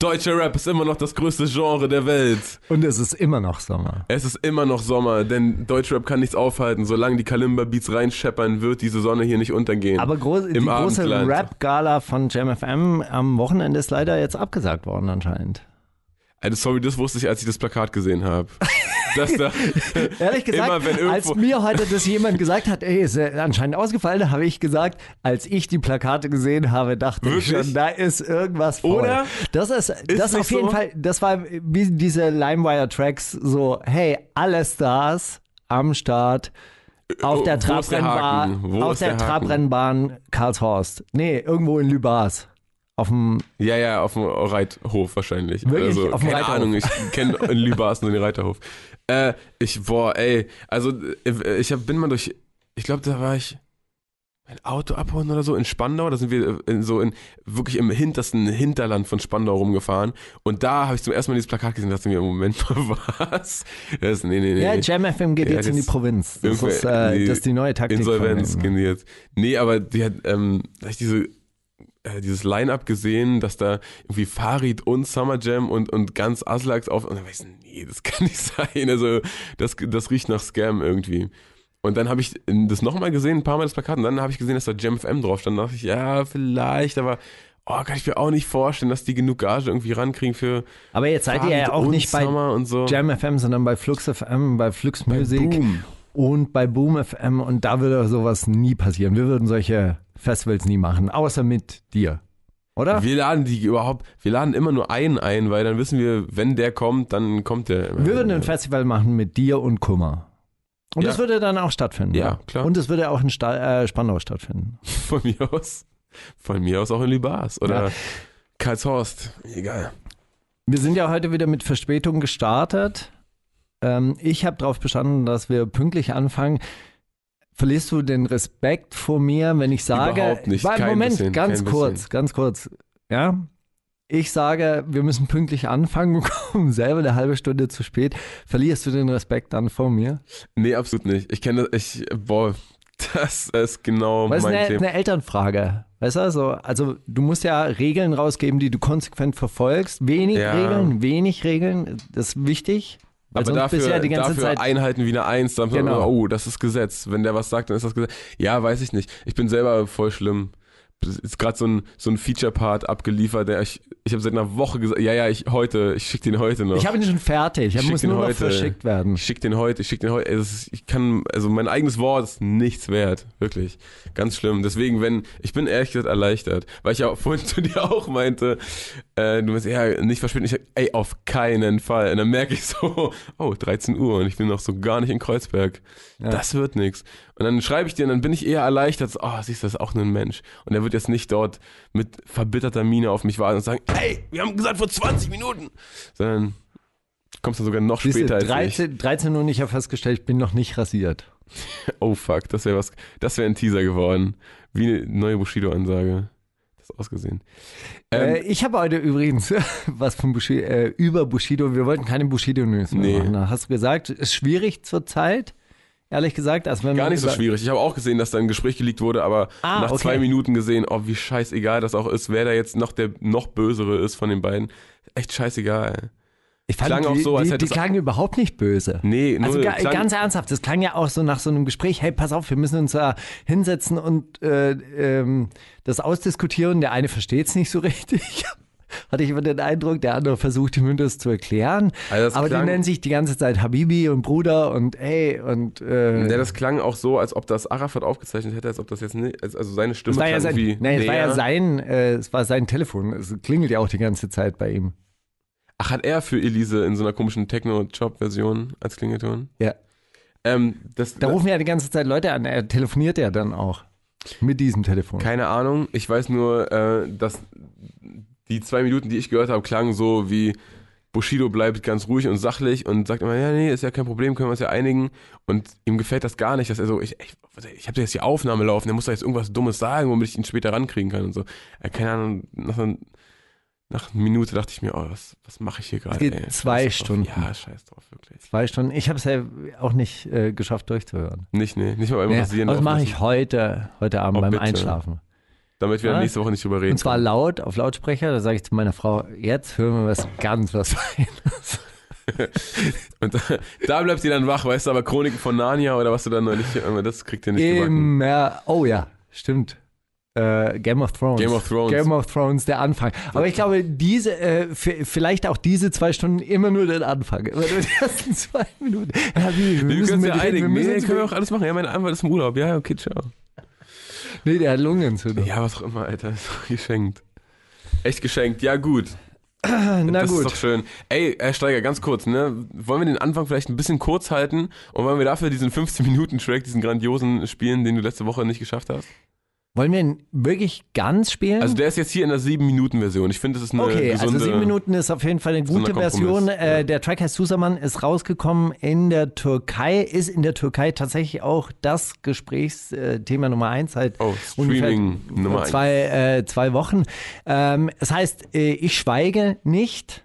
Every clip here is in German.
Deutscher Rap ist immer noch das größte Genre der Welt. Und es ist immer noch Sommer. Es ist immer noch Sommer, denn Deutschrap kann nichts aufhalten. Solange die Kalimba-Beats reinscheppern, wird diese Sonne hier nicht untergehen. Aber groß, die große. Rap-Gala von JamFM am Wochenende ist leider jetzt abgesagt worden anscheinend. Also sorry, das wusste ich, als ich das Plakat gesehen habe. Dass da Ehrlich gesagt, immer wenn als irgendwo mir heute das jemand gesagt hat, ey, ist ja anscheinend ausgefallen, habe ich gesagt, als ich die Plakate gesehen habe, dachte ich Wirklich? schon, da ist irgendwas vor. Oder? Das ist, das nicht auf jeden so? Fall, das war wie diese LimeWire-Tracks, so, hey, alle Stars am Start. Auf Oh, der ist Trabrennbahn, auf ist der der? Trabrennbahn Karlshorst. Nee, irgendwo in Lübars. Auf dem, Ja, ja, auf dem Reithof wahrscheinlich. Wirklich? Also, Auf dem keine Reiterhof? Ahnung, ich kenne in Lübars nur den Reiterhof. Äh, ich, boah, ey, also äh, ich hab, bin mal durch, ich glaube, da war ich ein Auto abholen oder so in Spandau, da sind wir in, so in wirklich im hintersten Hinterland von Spandau rumgefahren und da habe ich zum ersten Mal dieses Plakat gesehen und dachte mir, Moment mal, was? Das, nee, nee, nee. ja, nee. JamFM geht Ja, jetzt in die Provinz. Das ist, äh, die das ist die neue Taktik. Insolvenz denen. gehen die jetzt. Nee, aber die hat, ähm, diese, äh, dieses Line-Up gesehen, dass da irgendwie Farid und Summer Jam und, und ganz Aslaks auf, und dann war ich nee, das kann nicht sein, also das, das riecht nach Scam irgendwie. Und dann habe ich das nochmal gesehen, ein paar Mal das Plakat, und dann habe ich gesehen, dass da Jam FM drauf stand, da dachte ich, ja, vielleicht, aber, oh, kann ich mir auch nicht vorstellen, dass die genug Gage irgendwie rankriegen für Aber jetzt seid ihr ja auch nicht bei so. Jam FM, sondern bei Flux FM, bei Flux Music Boom. und bei Boom FM und da würde sowas nie passieren. Wir würden solche Festivals nie machen, außer mit dir. Oder? Wir laden die überhaupt, wir laden immer nur einen ein, weil dann wissen wir, wenn der kommt, dann kommt der. immer. Wir würden ein Festival machen mit dir und Kummer. Und Ja. das würde dann auch stattfinden. Ja, klar. Und es würde auch in Sta äh, Spandau stattfinden. Von mir aus. Von mir aus auch in Lübars oder Ja. Karlshorst. Egal. Wir sind ja heute wieder mit Verspätung gestartet. Ähm, ich habe darauf bestanden, dass wir pünktlich anfangen. Verlierst du den Respekt vor mir, wenn ich sage, Überhaupt nicht, Warte, Moment, bisschen, ganz kurz, bisschen. ganz kurz, ja. Ich sage, wir müssen pünktlich anfangen, wir kommen selber eine halbe Stunde zu spät. Verlierst du den Respekt dann vor mir? Nee, absolut nicht. Ich kenne das, ich, boah, das ist genau Weil mein eine, Thema. eine Elternfrage. Weißt du, so, also du musst ja Regeln rausgeben, die du konsequent verfolgst. Wenig Ja. Regeln, wenig Regeln, das ist wichtig. Weil Aber dafür, dafür Zeit einhalten wie eine Eins, dann genau. oh, das ist Gesetz. Wenn der was sagt, dann ist das Gesetz. Ja, weiß ich nicht. Ich bin selber voll schlimm. Es ist gerade so ein, so ein Feature-Part abgeliefert, der ich, ich habe seit einer Woche gesagt, ja, ja, ich heute, ich schicke den heute noch. Ich habe ihn schon fertig. Er muss nur noch heute. verschickt werden. Ich schick den heute, ich schick den heute. Ist, ich kann, also mein eigenes Wort ist nichts wert, wirklich. Ganz schlimm. Deswegen, wenn, ich bin ehrlich gesagt erleichtert, weil ich ja vorhin zu dir auch meinte, äh, du musst ja nicht verspäten. Ich sag, ey, auf keinen Fall. Und dann merke ich so, oh, 13 Uhr und ich bin noch so gar nicht in Kreuzberg. Das wird nix. Und dann schreibe ich dir und dann bin ich eher erleichtert, so, oh, siehst du, das ist auch nur ein Mensch. Und er wird jetzt nicht dort mit verbitterter Miene auf mich warten und sagen, ey, wir haben gesagt vor 20 Minuten. Sondern kommst du sogar noch Siehst du, später als ich. 13, 13 Uhr und ich habe festgestellt, ich bin noch nicht rasiert. Oh fuck, das wäre was, das wäre ein Teaser geworden. Wie eine neue Bushido-Ansage. Das ist ausgesehen. äh, Ähm, ich habe heute übrigens was von Bushido, äh, über Bushido. Wir wollten keine Bushido-News Nee. machen. Hast du gesagt, ist schwierig zurzeit, ehrlich gesagt. Also wenn gar nicht so schwierig. Ich habe auch gesehen, dass da ein Gespräch geleakt wurde, aber Ah, nach okay. zwei Minuten gesehen, oh, wie scheißegal das auch ist, wer da jetzt noch der noch bösere ist von den beiden. Echt scheißegal. Ich fand, Klang die, auch so, als die, hätte die klangen überhaupt nicht böse. Nee, nur Also ga, ganz ernsthaft, das klang ja auch so nach so einem Gespräch, hey, pass auf, wir müssen uns da hinsetzen und äh, ähm, das ausdiskutieren. Der eine versteht es nicht so richtig. Hatte ich immer den Eindruck, der andere versucht ihm das zu erklären. Also Aber die klang- nennen sich die ganze Zeit Habibi und Bruder und ey und äh, Ja, das klang auch so, als ob das Arafat aufgezeichnet hätte, als ob das jetzt nicht, als- also seine Stimme war ja klang sein, wie nee, es war ja sein, äh, es war sein Telefon. Es klingelt ja auch die ganze Zeit bei ihm. Ach, hat er für Elise in so einer komischen Techno-Job-Version als Klingelton? Ja. Ähm, das, Da rufen ja die ganze Zeit Leute an. Er telefoniert ja dann auch mit diesem Telefon. Keine Ahnung. Ich weiß nur, äh, dass die zwei Minuten, die ich gehört habe, klangen so wie Bushido bleibt ganz ruhig und sachlich und sagt immer, ja, nee, ist ja kein Problem, können wir uns ja einigen. Und ihm gefällt das gar nicht, dass er so, ich, ich, ich habe jetzt die Aufnahme laufen, der muss da jetzt irgendwas Dummes sagen, womit ich ihn später rankriegen kann und so. Ja, keine Ahnung, nach, einer- nach einer Minute dachte ich mir, oh, was, was mache ich hier gerade? zwei Scheiß drauf. Stunden. Ja, scheiß drauf, wirklich. Zwei Stunden. Ich habe es ja auch nicht äh, geschafft durchzuhören. Nicht, nee, nicht mal beim Rasieren. das laufen mache ich heute, heute Abend Oh, beim bitte. Einschlafen. Damit wir Ah. nächste Woche nicht drüber reden. Und zwar können. laut auf Lautsprecher. Da sage ich zu meiner Frau, jetzt hören wir was ganz was Feines. Und da, da bleibt sie dann wach, weißt du, aber Chroniken von Narnia oder was du da neulich, das kriegt ihr nicht gebacken. Im, oh ja, stimmt. Äh, Game of Thrones. Game of Thrones. Game of Thrones, der Anfang. Aber ich glaube, diese, äh, vielleicht auch diese zwei Stunden immer nur den Anfang. Immer nur die ersten zwei Minuten. Ja, wie, wir Wir müssen können uns ja wir einigen. müssen Nee, können wir auch alles machen. Ja, mein Anwalt ist im Urlaub. Ja, okay, ciao. Nee, der hat Lungenentzündung. Ja, was auch immer, Alter. Ist doch geschenkt. Echt geschenkt. Ja, gut. Na das gut. ist doch schön. Ey, Herr Steiger, ganz kurz, ne? Wollen wir den Anfang vielleicht ein bisschen kurz halten und wollen wir dafür diesen 15-Minuten-Track, diesen grandiosen spielen, den du letzte Woche nicht geschafft hast? Wollen wir ihn wirklich ganz spielen? Also der ist jetzt hier in der 7-Minuten-Version. Ich finde, das ist eine Okay, gesunde... also sieben Minuten ist auf jeden Fall eine gute Version. Äh, ja. Der Track heißt Susaman, ist rausgekommen in der Türkei, ist in der Türkei tatsächlich auch das Gesprächsthema Nummer eins seit Oh, ungefähr Streaming Nummer eins. zwei, äh, zwei Wochen. Ähm, es heißt, äh, ich schweige nicht.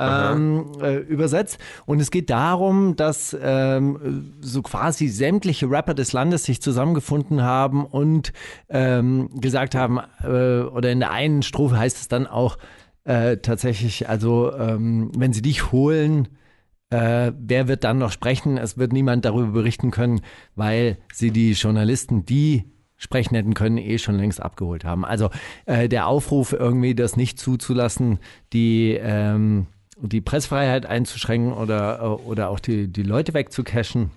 Ähm, äh, übersetzt. Und es geht darum, dass ähm, so quasi sämtliche Rapper des Landes sich zusammengefunden haben und ähm, gesagt haben, äh, oder in der einen Strophe heißt es dann auch äh, tatsächlich, also ähm, wenn sie dich holen, äh, wer wird dann noch sprechen? Es wird niemand darüber berichten können, weil sie die Journalisten, die sprechen hätten können, eh schon längst abgeholt haben. Also äh, der Aufruf irgendwie, das nicht zuzulassen, die ähm, die Pressfreiheit einzuschränken oder, äh, oder auch die, die Leute wegzucachen.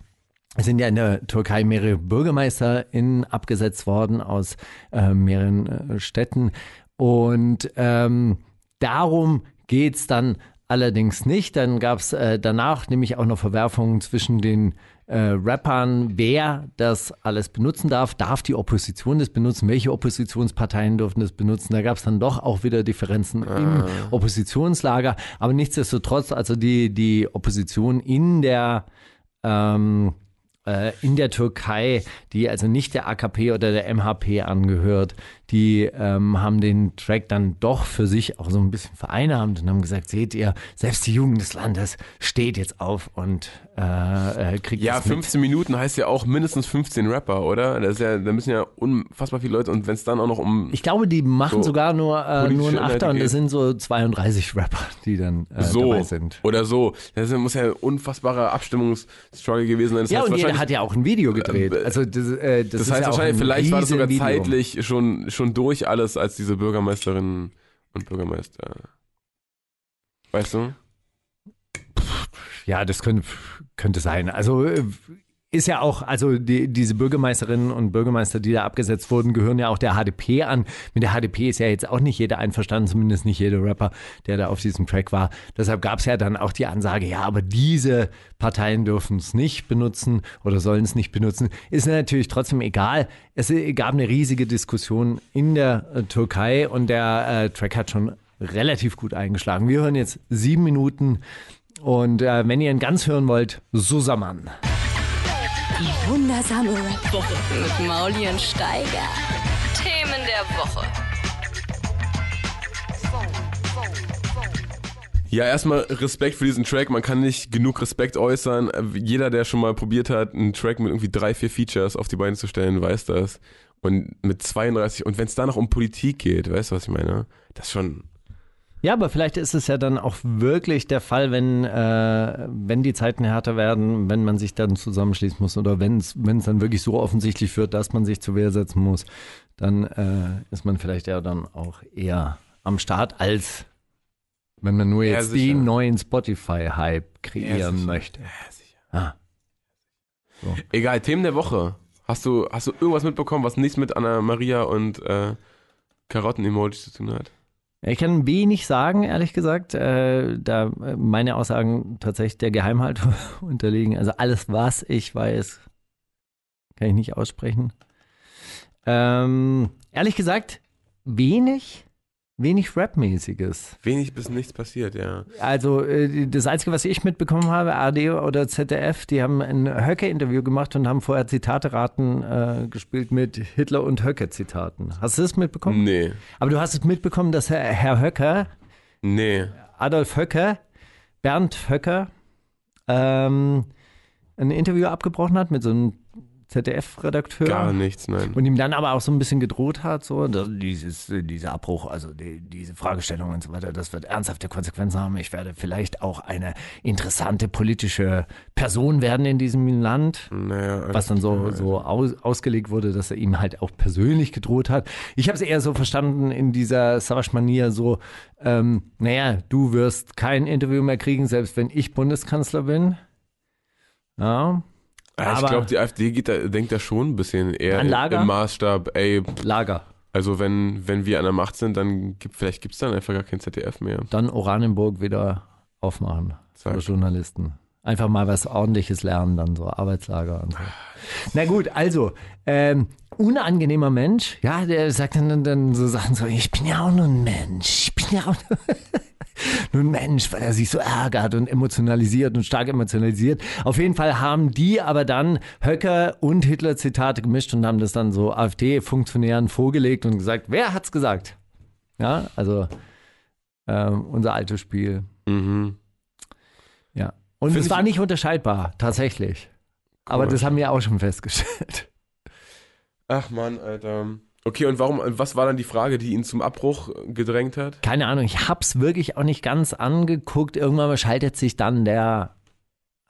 Es sind ja in der Türkei mehrere BürgermeisterInnen abgesetzt worden aus äh, mehreren äh, Städten. Und ähm, darum geht's dann allerdings nicht. Dann gab's äh, danach nämlich auch noch Verwerfungen zwischen den äh, Rappern, wer das alles benutzen darf. Darf die Opposition das benutzen? Welche Oppositionsparteien dürfen das benutzen? Da gab's dann doch auch wieder Differenzen im Oppositionslager. Aber nichtsdestotrotz, also die, die Opposition in der ähm, äh, in der Türkei, die also nicht der AKP oder der MHP angehört, die ähm, haben den Track dann doch für sich auch so ein bisschen vereinnahmt und haben gesagt, seht ihr, selbst die Jugend des Landes steht jetzt auf und äh, äh, kriegt Ja, das mit. 15 Minuten heißt ja auch mindestens 15 Rapper, oder? Das ist ja, da müssen ja unfassbar viele Leute und wenn es dann auch noch um Ich glaube, die machen So sogar nur, äh, nur einen Achter und das sind so 32 Rapper, die dann äh, so dabei sind. oder so, das muss ja ein unfassbarer Abstimmungsstruggle gewesen sein. Das Ja, und jeder hat ja auch ein Video gedreht. Äh, Also das, äh, das, Das heißt ja wahrscheinlich, ein vielleicht war das sogar Riesenvideo. zeitlich schon, schon durch alles, als diese Bürgermeisterinnen und Bürgermeister. Weißt du? Ja, das könnte, könnte sein. Also äh, ist ja auch, also die, diese Bürgermeisterinnen und Bürgermeister, die da abgesetzt wurden, gehören ja auch der HDP an. Mit der HDP ist ja jetzt auch nicht jeder einverstanden, zumindest nicht jeder Rapper, der da auf diesem Track war. Deshalb gab es ja dann auch die Ansage, ja, aber diese Parteien dürfen es nicht benutzen oder sollen es nicht benutzen. Ist natürlich trotzdem egal. Es gab eine riesige Diskussion in der äh, Türkei und der äh, Track hat schon relativ gut eingeschlagen. Wir hören jetzt sieben Minuten und äh, wenn ihr ihn ganz hören wollt, Susaman. Die wundersame Rap-Woche mit Mauli und Steiger. Themen der Woche. Ja, erstmal Respekt für diesen Track. Man kann nicht genug Respekt äußern. Jeder, der schon mal probiert hat, einen Track mit irgendwie drei, vier Features auf die Beine zu stellen, weiß das. Und mit 32, und wenn es da noch um Politik geht, weißt du, was ich meine? Das ist schon. Ja, aber vielleicht ist es ja dann auch wirklich der Fall, wenn, äh, wenn die Zeiten härter werden, wenn man sich dann zusammenschließen muss oder wenn es dann wirklich so offensichtlich wird, dass man sich zur Wehr setzen muss, dann äh, ist man vielleicht ja dann auch eher am Start, als wenn man nur Ja, jetzt den neuen Spotify-Hype kreieren sicher. möchte. Ja, sicher. Ah. Egal, Themen der Woche. Hast du, hast du irgendwas mitbekommen, was nichts mit Anna Maria und äh, Karotten-Emojis zu tun hat? Ich kann wenig sagen, ehrlich gesagt, äh, da äh, meine Aussagen tatsächlich der Geheimhaltung unterliegen. Also alles, was ich weiß, kann ich nicht aussprechen. Ähm, ehrlich gesagt, wenig, wenig Rap-mäßiges. Wenig bis nichts passiert, ja. Also äh, das Einzige, was ich mitbekommen habe, ARD oder ZDF, die haben ein Höcke-Interview gemacht und haben vorher Zitate-Raten äh, gespielt mit Hitler- und Höcke-Zitaten. Hast du das mitbekommen? Nee. Aber du hast es mitbekommen, dass Herr, Herr Höcker, Nee. Adolf Höcker, Bernd Höcker, ähm, ein Interview abgebrochen hat mit so einem ZDF-Redakteur. Gar nichts, nein. Und ihm dann aber auch so ein bisschen gedroht hat, so dieses, dieser Abbruch, also die, diese Fragestellung und so weiter, das wird ernsthafte Konsequenzen haben. Ich werde vielleicht auch eine interessante politische Person werden in diesem Land. Naja, Was dann so, so aus, ausgelegt wurde, dass er ihm halt auch persönlich gedroht hat. Ich habe es eher so verstanden in dieser Savage-Manier so, ähm, naja, du wirst kein Interview mehr kriegen, selbst wenn ich Bundeskanzler bin. Ja, Ja, ich glaube, die AfD geht da, denkt da schon ein bisschen eher im Maßstab, ey, Lager. also wenn, wenn wir an der Macht sind, dann gibt, vielleicht gibt es dann einfach gar kein ZDF mehr. Dann Oranienburg wieder aufmachen Zack. für Journalisten. Einfach mal was ordentliches lernen, dann so Arbeitslager und so. Na gut, also, ähm, unangenehmer Mensch, ja, der sagt dann, dann so Sachen so, ich bin ja auch nur ein Mensch, ich bin ja auch nur, nur ein Mensch, weil er sich so ärgert und emotionalisiert und stark emotionalisiert. Auf jeden Fall haben die aber dann Höcker und Hitler Zitate gemischt und haben das dann so AfD-Funktionären vorgelegt und gesagt, wer hat's gesagt? Ja, also ähm, unser altes Spiel. Mhm. Ja. Und Find es war nicht unterscheidbar, tatsächlich. Aber Komisch. das haben wir auch schon festgestellt. Ach man, Alter. Okay, und warum, was war dann die Frage, die ihn zum Abbruch gedrängt hat? Keine Ahnung, ich hab's wirklich auch nicht ganz angeguckt. Irgendwann schaltet sich dann der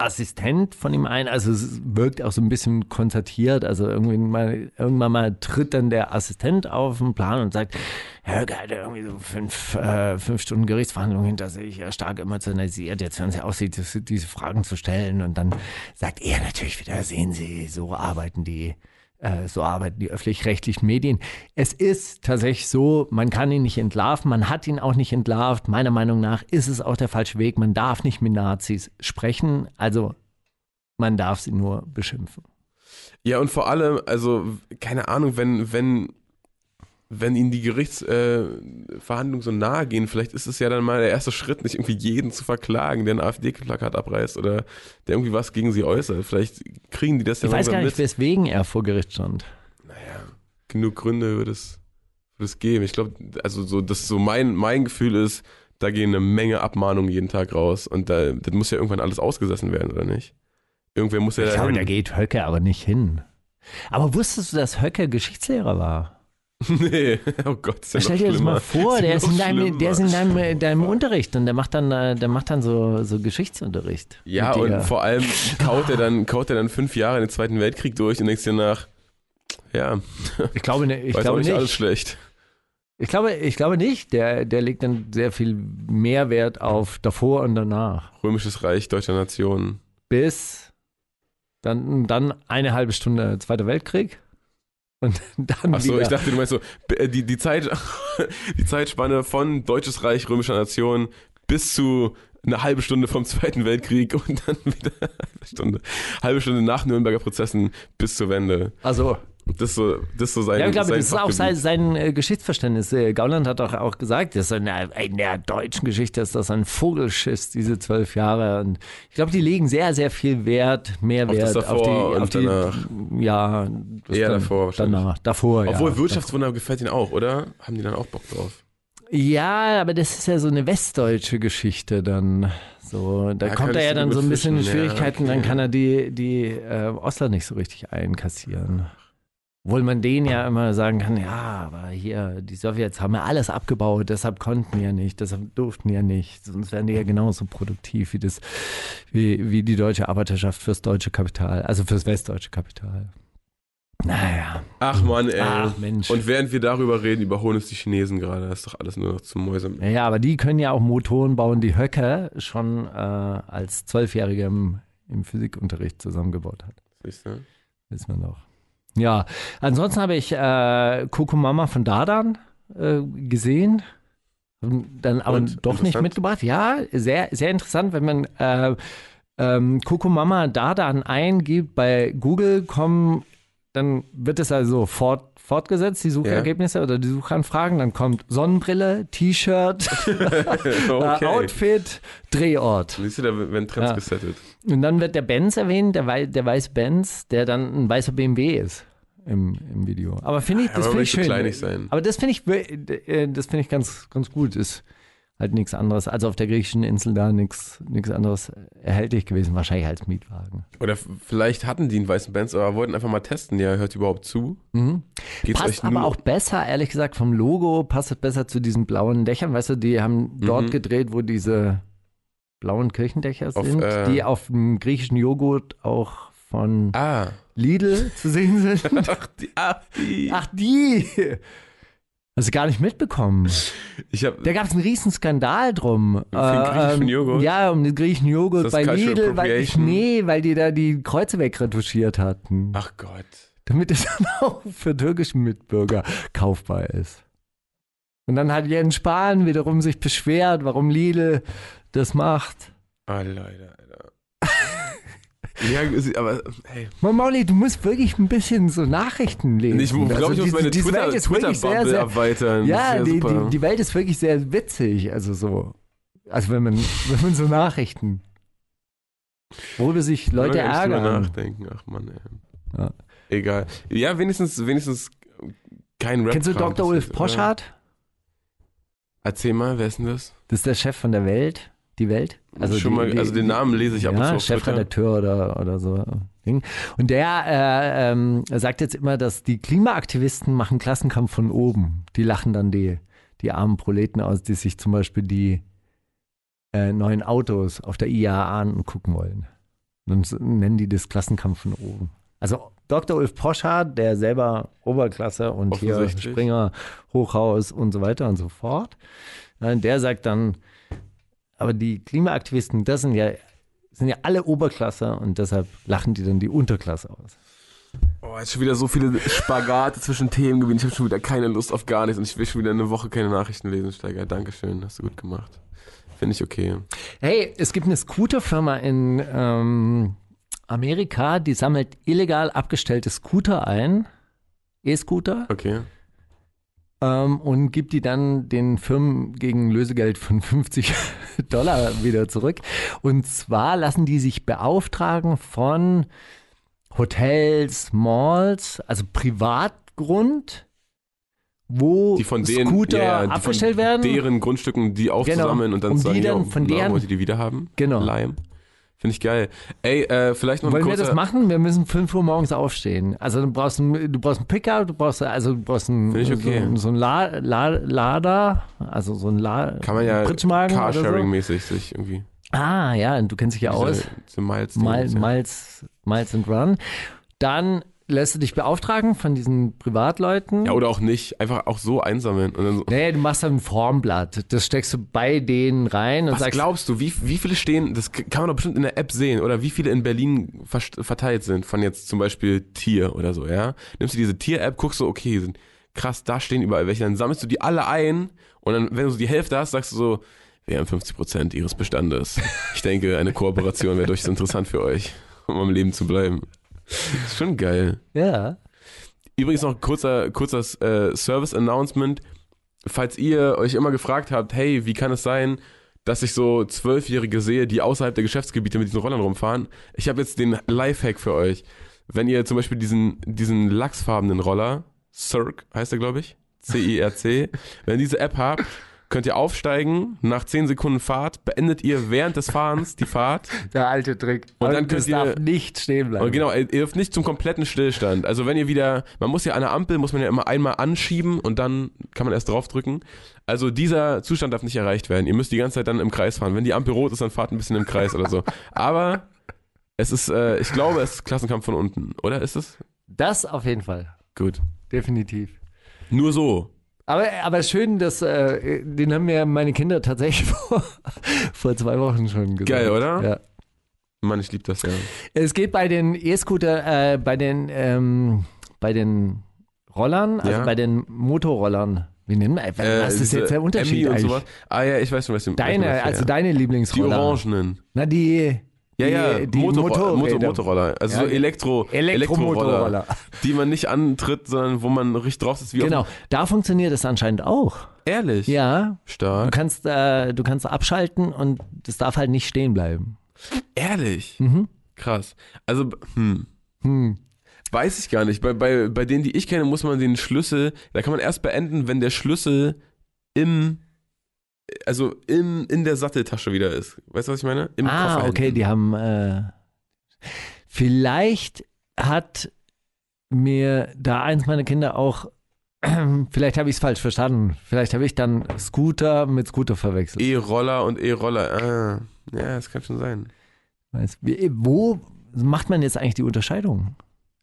Assistent von ihm ein. Also es wirkt auch so ein bisschen konzertiert. Also irgendwie mal, irgendwann mal tritt dann der Assistent auf den Plan und sagt, Herr hat irgendwie so fünf, äh, fünf Stunden Gerichtsverhandlungen hinter sich, er stark emotionalisiert. Jetzt hören Sie aussieht, diese, diese Fragen zu stellen. Und dann sagt er natürlich wieder, sehen Sie, so arbeiten die äh, so arbeiten die öffentlich-rechtlichen Medien. Es ist tatsächlich so, man kann ihn nicht entlarven, man hat ihn auch nicht entlarvt. Meiner Meinung nach ist es auch der falsche Weg. Man darf nicht mit Nazis sprechen, also man darf sie nur beschimpfen. Ja, und vor allem, also, keine Ahnung, wenn, wenn, wenn ihnen die Gerichtsverhandlungen äh, so nahe gehen, vielleicht ist es ja dann mal der erste Schritt, nicht irgendwie jeden zu verklagen, der ein AfD-Plakat abreißt oder der irgendwie was gegen sie äußert. Vielleicht kriegen die das ja Ich weiß gar nicht, mit. weswegen er vor Gericht stand. Genug Gründe wird es, wird es geben. Ich glaube, also so, das so mein, mein Gefühl ist, da gehen eine Menge Abmahnungen jeden Tag raus und da, das muss ja irgendwann alles ausgesessen werden, oder nicht? Irgendwer muss ja Ich da glaube, hin. da geht Höcke aber nicht hin. Aber wusstest du, dass Höcke Geschichtslehrer war? nee, oh Gott, ist ja Stell dir das mal vor, der ist in noch deinem, der ist in deinem, deinem Unterricht und der macht dann, äh, der macht dann so, so Geschichtsunterricht. Ja, dir. und vor allem kaut er dann, kaut er dann fünf Jahre den Zweiten Weltkrieg durch und denkst dir nach, ja, ich glaube, ne- ich weiß glaube nicht, nicht. alles schlecht. Ich glaube, ich glaube nicht. Der, der legt dann sehr viel Mehrwert auf davor und danach. Römisches Reich deutscher Nation. Bis dann, dann eine halbe Stunde Zweiter Weltkrieg. Und dann Achso, wieder. ich dachte, du meinst so, äh, die, die, Zeit, die Zeitspanne von Deutsches Reich, Römischer Nation bis zu eine halbe Stunde vom Zweiten Weltkrieg und dann wieder eine halbe Stunde, halbe Stunde nach Nürnberger Prozessen bis zur Wende. also, Das ist so, das so sein ja, ich glaube, sein das ist auch sein, sein äh, Geschichtsverständnis. Äh, Gauland hat doch auch gesagt, dass in der, in der deutschen Geschichte ist das ein Vogelschiss, diese zwölf Jahre. Und ich glaube, die legen sehr, sehr viel Wert, Mehrwert das auf, davor die, auf die, danach. ja, das Eher dann, davor. Danach, davor, ja. Obwohl Wirtschaftswunder gefällt ihnen auch, oder? Haben die dann auch Bock drauf? Ja, aber das ist ja so eine westdeutsche Geschichte dann. So, da Ja, kommt er ja dann so ein bisschen in fischen, ja, Schwierigkeiten, dann okay. kann er die, die äh, Ostler nicht so richtig einkassieren. Obwohl man denen ja immer sagen kann, ja, aber hier, die Sowjets haben ja alles abgebaut, deshalb konnten wir ja nicht, deshalb durften wir ja nicht. Sonst wären die ja genauso produktiv wie das, wie, wie die deutsche Arbeiterschaft fürs deutsche Kapital, also fürs westdeutsche Kapital. Naja. Ach man, ey. Ach, Mensch. Und während wir darüber reden, überholen uns die Chinesen gerade. Das ist doch alles nur noch zum Mäusen. Ja, aber die können ja auch Motoren bauen, die Höcker schon äh, als Zwölfjähriger im, im Physikunterricht zusammengebaut hat. Siehst du? Wissen wir noch. Ja, ansonsten habe ich äh, Coco Mama von Dardan äh, gesehen. Dann aber Und? doch nicht mitgebracht. Ja, sehr, sehr interessant, wenn man äh, ähm, Coco Mama Dardan eingibt bei Google, kommen dann wird es also fort, fortgesetzt, die Suchergebnisse oder die Suchanfragen. Dann kommt Sonnenbrille, T-Shirt, okay. Outfit, Drehort. Siehst du, da werden Trends Ja. gesettelt. Und dann wird der Benz erwähnt, der, wei der weiße Benz, der dann ein weißer BMW ist im, im Video. Aber finde ich, Ja, das finde ich schön. sein. Aber das finde ich, äh, das finde ich ganz, ganz gut. Ist halt nichts anderes als auf der griechischen Insel da nichts, nichts anderes erhältlich gewesen, wahrscheinlich als Mietwagen. Oder vielleicht hatten die einen weißen Bands, aber wollten einfach mal testen. Ja, hört überhaupt zu? Geht's Passt aber auch besser, ehrlich gesagt, vom Logo passt es besser zu diesen blauen Dächern. Weißt du, die haben dort Mhm. gedreht, wo diese blauen Kirchendächer Auf, sind, äh, die auf dem griechischen Joghurt auch von Ah. Lidl zu sehen sind. Ach, die. Ach, die. Ach, die! Hast du gar nicht mitbekommen. Ich hab, Da gab es einen riesen Skandal drum. den griechischen Joghurt? Ja, um den griechischen Joghurt das bei Lidl, weil nee, weil die da die Kreuze wegretuschiert hatten. ach Gott. Damit es dann auch für türkische Mitbürger kaufbar ist. Und dann hat Jens Spahn wiederum sich beschwert, warum Lidl das macht. Ah, Leute, Alter. Ja, aber hey. Mann, Mauli, du musst wirklich ein bisschen so Nachrichten lesen. Ich glaube, Also ich muss die- meine diese Twitter- Welt ist wirklich sehr, sehr, erweitern. Ja, ist die, die, die Welt ist wirklich sehr witzig. Also so. Also wenn man, wenn man so Nachrichten. Worüber sich Leute drüber ärgern. nachdenken. Ach man, ey. Ja. Egal. Ja, wenigstens, wenigstens kein Rap. Kennst du Dr. Ulf Poschardt? Erzähl mal, wer ist denn das? Das ist der Chef von der Welt. Die Welt. Schon mal- also den Namen lese ich ab und ja, zu auf Twitter. Chefredakteur oder, oder so. Ding. Und der äh, ähm, sagt jetzt immer, dass die Klimaaktivisten machen Klassenkampf von oben. Die lachen dann die, die armen Proleten aus, die sich zum Beispiel die äh, neuen Autos auf der IAA angucken wollen. Dann nennen die das Klassenkampf von oben. Also Dr. Ulf Poschardt, der selber Oberklasse und hier. Springer, Hochhaus und so weiter und so fort, äh, der sagt dann, aber die Klimaaktivisten, das sind ja, sind ja alle Oberklasse und deshalb lachen die dann die Unterklasse aus. Oh, jetzt schon wieder so viele Spagate zwischen Themengebieten. Ich habe schon wieder keine Lust auf gar nichts und ich will schon wieder eine Woche keine Nachrichten lesen, Steiger. Dankeschön, hast du gut gemacht. Finde ich okay. Hey, es gibt eine Scooterfirma in ähm, Amerika, die sammelt illegal abgestellte Scooter ein, E-Scooter, Okay. Ähm, und gibt die dann den Firmen gegen Lösegeld von 50 Dollar wieder zurück. Und zwar lassen die sich beauftragen von Hotels, Malls, also Privatgrund, wo Die von denen, Scooter ja, ja, die abgestellt von werden. deren Grundstücken die aufzusammeln und dann Um zu sagen, die dann ja, von deren- wollt ihr die wieder haben? Genau. Leim. Finde ich geil. Ey, äh, vielleicht noch ein Wollen wir das machen? Wir müssen 5 Uhr morgens aufstehen. Also du brauchst ein, du brauchst ein Pickup, du brauchst also du brauchst ein, Find ich okay. so, so ein La, La, Lader, also so ein La, Kann man ja oder so. Carsharing-mäßig sich irgendwie... Ah ja, und du kennst dich ja aus. Diese, diese Miles, Miles, Miles, Miles and Run. Dann lässt du dich beauftragen von diesen Privatleuten. Ja, oder auch nicht. Einfach auch so einsammeln. Und so, Nee, du machst dann ein Formblatt. Das steckst du bei denen rein und was sagst, glaubst du, wie, wie viele stehen, das kann man doch bestimmt in der App sehen, oder wie viele in Berlin verteilt sind, von jetzt zum Beispiel Tier oder so, ja? Nimmst du diese Tier-App, guckst du, okay, sind krass, da stehen überall welche, dann sammelst du die alle ein und dann, wenn du so die Hälfte hast, sagst du so, wir haben 50 Prozent ihres Bestandes. Ich denke, eine Kooperation wäre durchaus interessant für euch, um am Leben zu bleiben. ist schon geil. ja. Übrigens noch ein kurzer, kurzer äh, Service-Announcement. Falls ihr euch immer gefragt habt, hey, wie kann es sein, dass ich so Zwölfjährige sehe, die außerhalb der Geschäftsgebiete mit diesen Rollern rumfahren? Ich habe jetzt den Lifehack für euch. Wenn ihr zum Beispiel diesen, diesen lachsfarbenen Roller, Circ heißt er, glaube ich, C-I-R-C, wenn ihr diese App habt, könnt ihr aufsteigen, nach 10 Sekunden Fahrt, beendet ihr während des Fahrens die Fahrt Der alte Trick. Und dann das könnt ihr- darf nicht stehen bleiben. und genau, ihr dürft nicht zum kompletten Stillstand. Also wenn ihr wieder, man muss ja an der Ampel, muss man ja immer einmal anschieben und dann kann man erst draufdrücken. Also dieser Zustand darf nicht erreicht werden. Ihr müsst die ganze Zeit dann im Kreis fahren. Wenn die Ampel rot ist, dann fahrt ein bisschen im Kreis oder so. Aber es ist, äh, ich glaube, es ist Klassenkampf von unten, oder ist es? Das auf jeden Fall. Gut. Definitiv. Nur so. Aber, aber schön, dass äh, den haben mir meine Kinder tatsächlich vor, vor zwei Wochen schon gesagt. Geil, oder? Ja. Mann, ich liebe das ja. Es geht bei den E-Scooter, äh, bei den ähm, bei den Rollern, also Ja. bei den Motorrollern. Wie nennen wir? Was ist diese jetzt der Unterschied und eigentlich? sowas. Ah ja, ich weiß schon, was du Deine, also ja. deine Die Lieblingsroller. Orangenen. Na die, Ja, ja, die, die Motor, Motorräder. Motor, Motorroller. Also Ja, so Elektro, Elektromotorroller. Die man nicht antritt, sondern wo man richtig drauf ist. Wie Genau, da funktioniert es anscheinend auch. ehrlich? Ja, du Stark. kannst, äh, du kannst abschalten und das darf halt nicht stehen bleiben. Ehrlich? Mhm. Krass. Also, hm. Hm. Weiß ich gar nicht. Bei, bei, bei denen, die ich kenne, muss man den Schlüssel, da kann man erst beenden, wenn der Schlüssel im, also im, in der Satteltasche wieder ist. Weißt du, was ich meine? Im Ah, Koffer okay, hinten. die haben. Äh, vielleicht hat mir da eins meiner Kinder auch. Vielleicht habe ich es falsch verstanden. Vielleicht habe ich dann Scooter mit Scooter verwechselt. E-Roller und E-Roller. Ah, ja, das kann schon sein. Weiß, wo macht man jetzt eigentlich die Unterscheidung?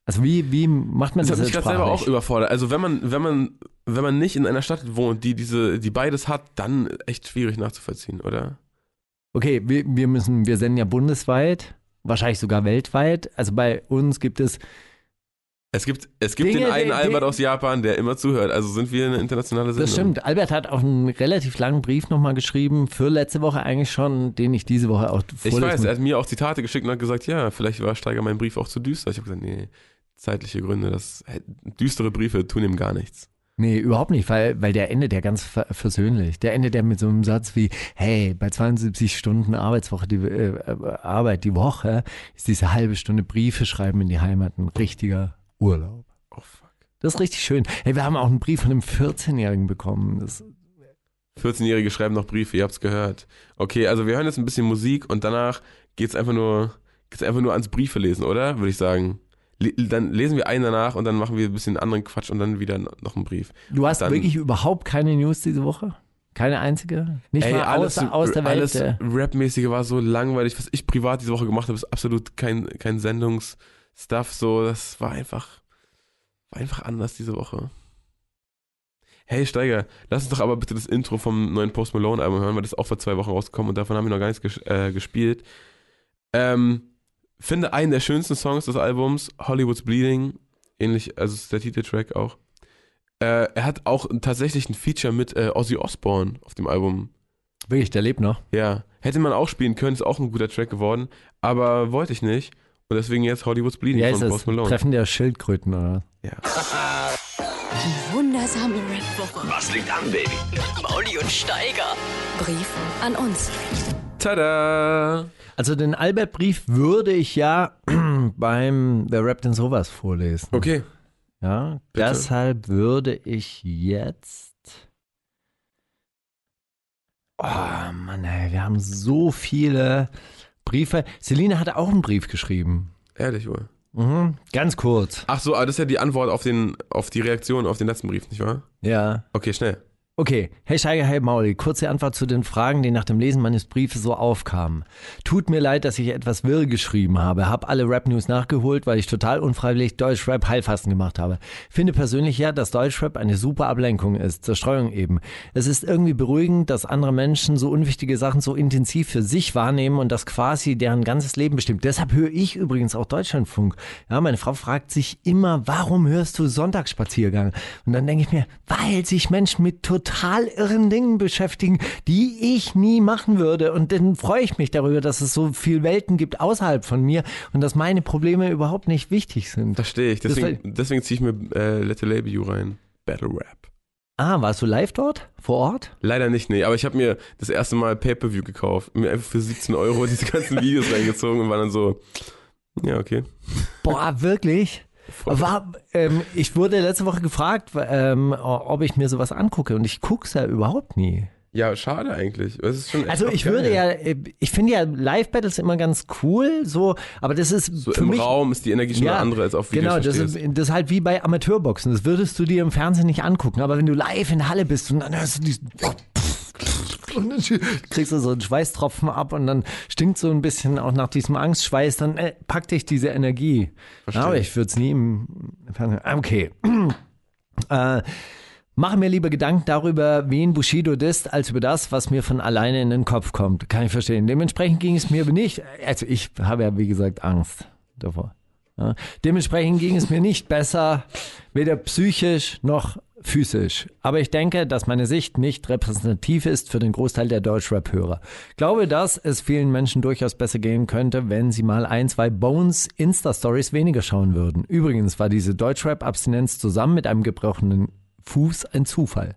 Also wie, wie macht man Das das, hat mich gerade selber auch überfordert. Also wenn man, wenn man, wenn man nicht in einer Stadt wohnt, die diese, die beides hat, dann echt schwierig nachzuvollziehen, oder? Okay, wir, wir müssen, wir senden ja bundesweit, wahrscheinlich sogar weltweit. Also bei uns gibt es Es gibt, es gibt Dinge, den einen die- Albert aus Japan, der immer zuhört. Also sind wir eine internationale Sendung. Das stimmt. Albert hat auch einen relativ langen Brief nochmal geschrieben, für letzte Woche eigentlich schon, den ich diese Woche auch Ich vorlesen weiß, er hat mir auch Zitate geschickt und hat gesagt, ja, vielleicht war Steiger mein Brief auch zu düster. Ich habe gesagt, nee, zeitliche Gründe, das düstere Briefe tun ihm gar nichts. Nee, überhaupt nicht, weil, weil der endet ja ganz ver- versöhnlich. Der endet ja mit so einem Satz wie, hey, bei 72 Stunden Arbeitswoche, die, äh, äh, Arbeit die Woche, ist diese halbe Stunde Briefe schreiben in die Heimat ein richtiger Urlaub. Oh fuck. Das ist richtig schön. Hey, wir haben auch einen Brief von einem 14-Jährigen bekommen. Das, 14-Jährige schreiben noch Briefe, ihr habt's gehört. Okay, also wir hören jetzt ein bisschen Musik und danach geht's einfach nur, geht's einfach nur ans Briefe lesen, oder? Würde ich sagen. Dann lesen wir einen danach und dann machen wir ein bisschen anderen Quatsch und dann wieder noch einen Brief. du hast wirklich überhaupt keine News diese Woche? Keine einzige? Nicht Ey, mal alles, aus, aus der Welt? alles äh, Rap-mäßige war so langweilig. Was ich privat diese Woche gemacht habe, ist absolut kein, kein Sendungsstuff. So, das war einfach, war einfach anders diese Woche. Hey Steiger, lass uns doch aber bitte das Intro vom neuen Post Malone Album hören, weil das ist auch vor zwei Wochen rausgekommen und davon haben wir noch gar nichts ges äh, gespielt. Ähm, finde einen der schönsten Songs des Albums, Hollywood's Bleeding, ähnlich, also ist der Titeltrack auch. Äh, er hat auch tatsächlich ein Feature mit äh, Ozzy Osbourne auf dem Album. wirklich, der lebt noch. Ja, hätte man auch spielen können, ist auch ein guter Track geworden, aber wollte ich nicht. Und deswegen jetzt Hollywood's Bleeding Ja, von ist Post Malone. Treffen der Schildkröten, oder? Ja. Die wundersame Red Woche. Was liegt an, Baby? Mauli und Steiger. Brief an uns. Tada! Also den Albert-Brief würde ich ja beim Wer rappt denn sowas vorlesen. Okay. Ja, Bitte. deshalb würde ich jetzt. Oh Mann, ey, wir haben so viele Briefe. Celine hat auch einen Brief geschrieben. Ehrlich wohl. Mhm. Ganz kurz. Ach so, aber das ist ja die Antwort auf, den, auf die Reaktion auf den letzten Brief, nicht wahr? Ja. Okay, schnell. Okay, hey Steiger, hey Mauli, kurze Antwort zu den Fragen, die nach dem Lesen meines Briefes so aufkamen. Tut mir leid, dass ich etwas wirr geschrieben habe, hab alle Rap-News nachgeholt, weil ich total unfreiwillig Deutschrap Heilfasten gemacht habe. Finde persönlich ja, dass Deutschrap eine super Ablenkung ist, Zerstreuung eben. Es ist irgendwie beruhigend, dass andere Menschen so unwichtige Sachen so intensiv für sich wahrnehmen und das quasi deren ganzes Leben bestimmt. Deshalb höre ich übrigens auch Deutschlandfunk. Ja, meine Frau fragt sich immer, warum hörst du Sonntagsspaziergang? Und dann denke ich mir, weil sich Menschen mit total irren Dingen beschäftigen, die ich nie machen würde. Und dann freue ich mich darüber, dass es so viel Welten gibt außerhalb von mir und dass meine Probleme überhaupt nicht wichtig sind. Verstehe ich. Deswegen, deswegen ziehe ich mir äh, Let the Label You rein. Battle Rap. Ah, warst du live dort? Vor Ort? Leider nicht, nee. Aber ich habe mir das erste Mal Pay-Per-View gekauft. Mir einfach für 17 Euro diese ganzen Videos reingezogen und war dann so, ja, okay. Boah, wirklich? War, ähm, ich wurde letzte Woche gefragt, ähm, ob ich mir sowas angucke und ich guck's ja überhaupt nie. Ja, schade eigentlich. Es ist schon echt Also ich geil. würde ja, ich finde ja Live-Battles immer ganz cool, so, aber das ist So für im mich Raum ist die Energie schon eine andere als auf Videos. Genau, das ist, das ist halt wie bei Amateurboxen. Das würdest du dir im Fernsehen nicht angucken. Aber wenn du live in der Halle bist und dann hörst du diesen. Und dann kriegst du so einen Schweißtropfen ab und dann stinkt so ein bisschen auch nach diesem Angstschweiß, dann äh, packt dich diese Energie. Verstehe. Aber ich würde es nie im Okay. äh, Mache mir lieber Gedanken darüber, wen Bushido disst, als über das, was mir von alleine in den Kopf kommt. Kann ich verstehen. Dementsprechend ging es mir nicht. Also ich habe ja, wie gesagt, Angst davor. Ja. Dementsprechend ging es mir nicht besser, weder psychisch noch physisch. Aber ich denke, dass meine Sicht nicht repräsentativ ist für den Großteil der Deutschrap-Hörer. Glaube, dass es vielen Menschen durchaus besser gehen könnte, wenn sie mal ein, zwei Bones Insta-Stories weniger schauen würden. Übrigens war diese Deutschrap-Abstinenz zusammen mit einem gebrochenen Fuß ein Zufall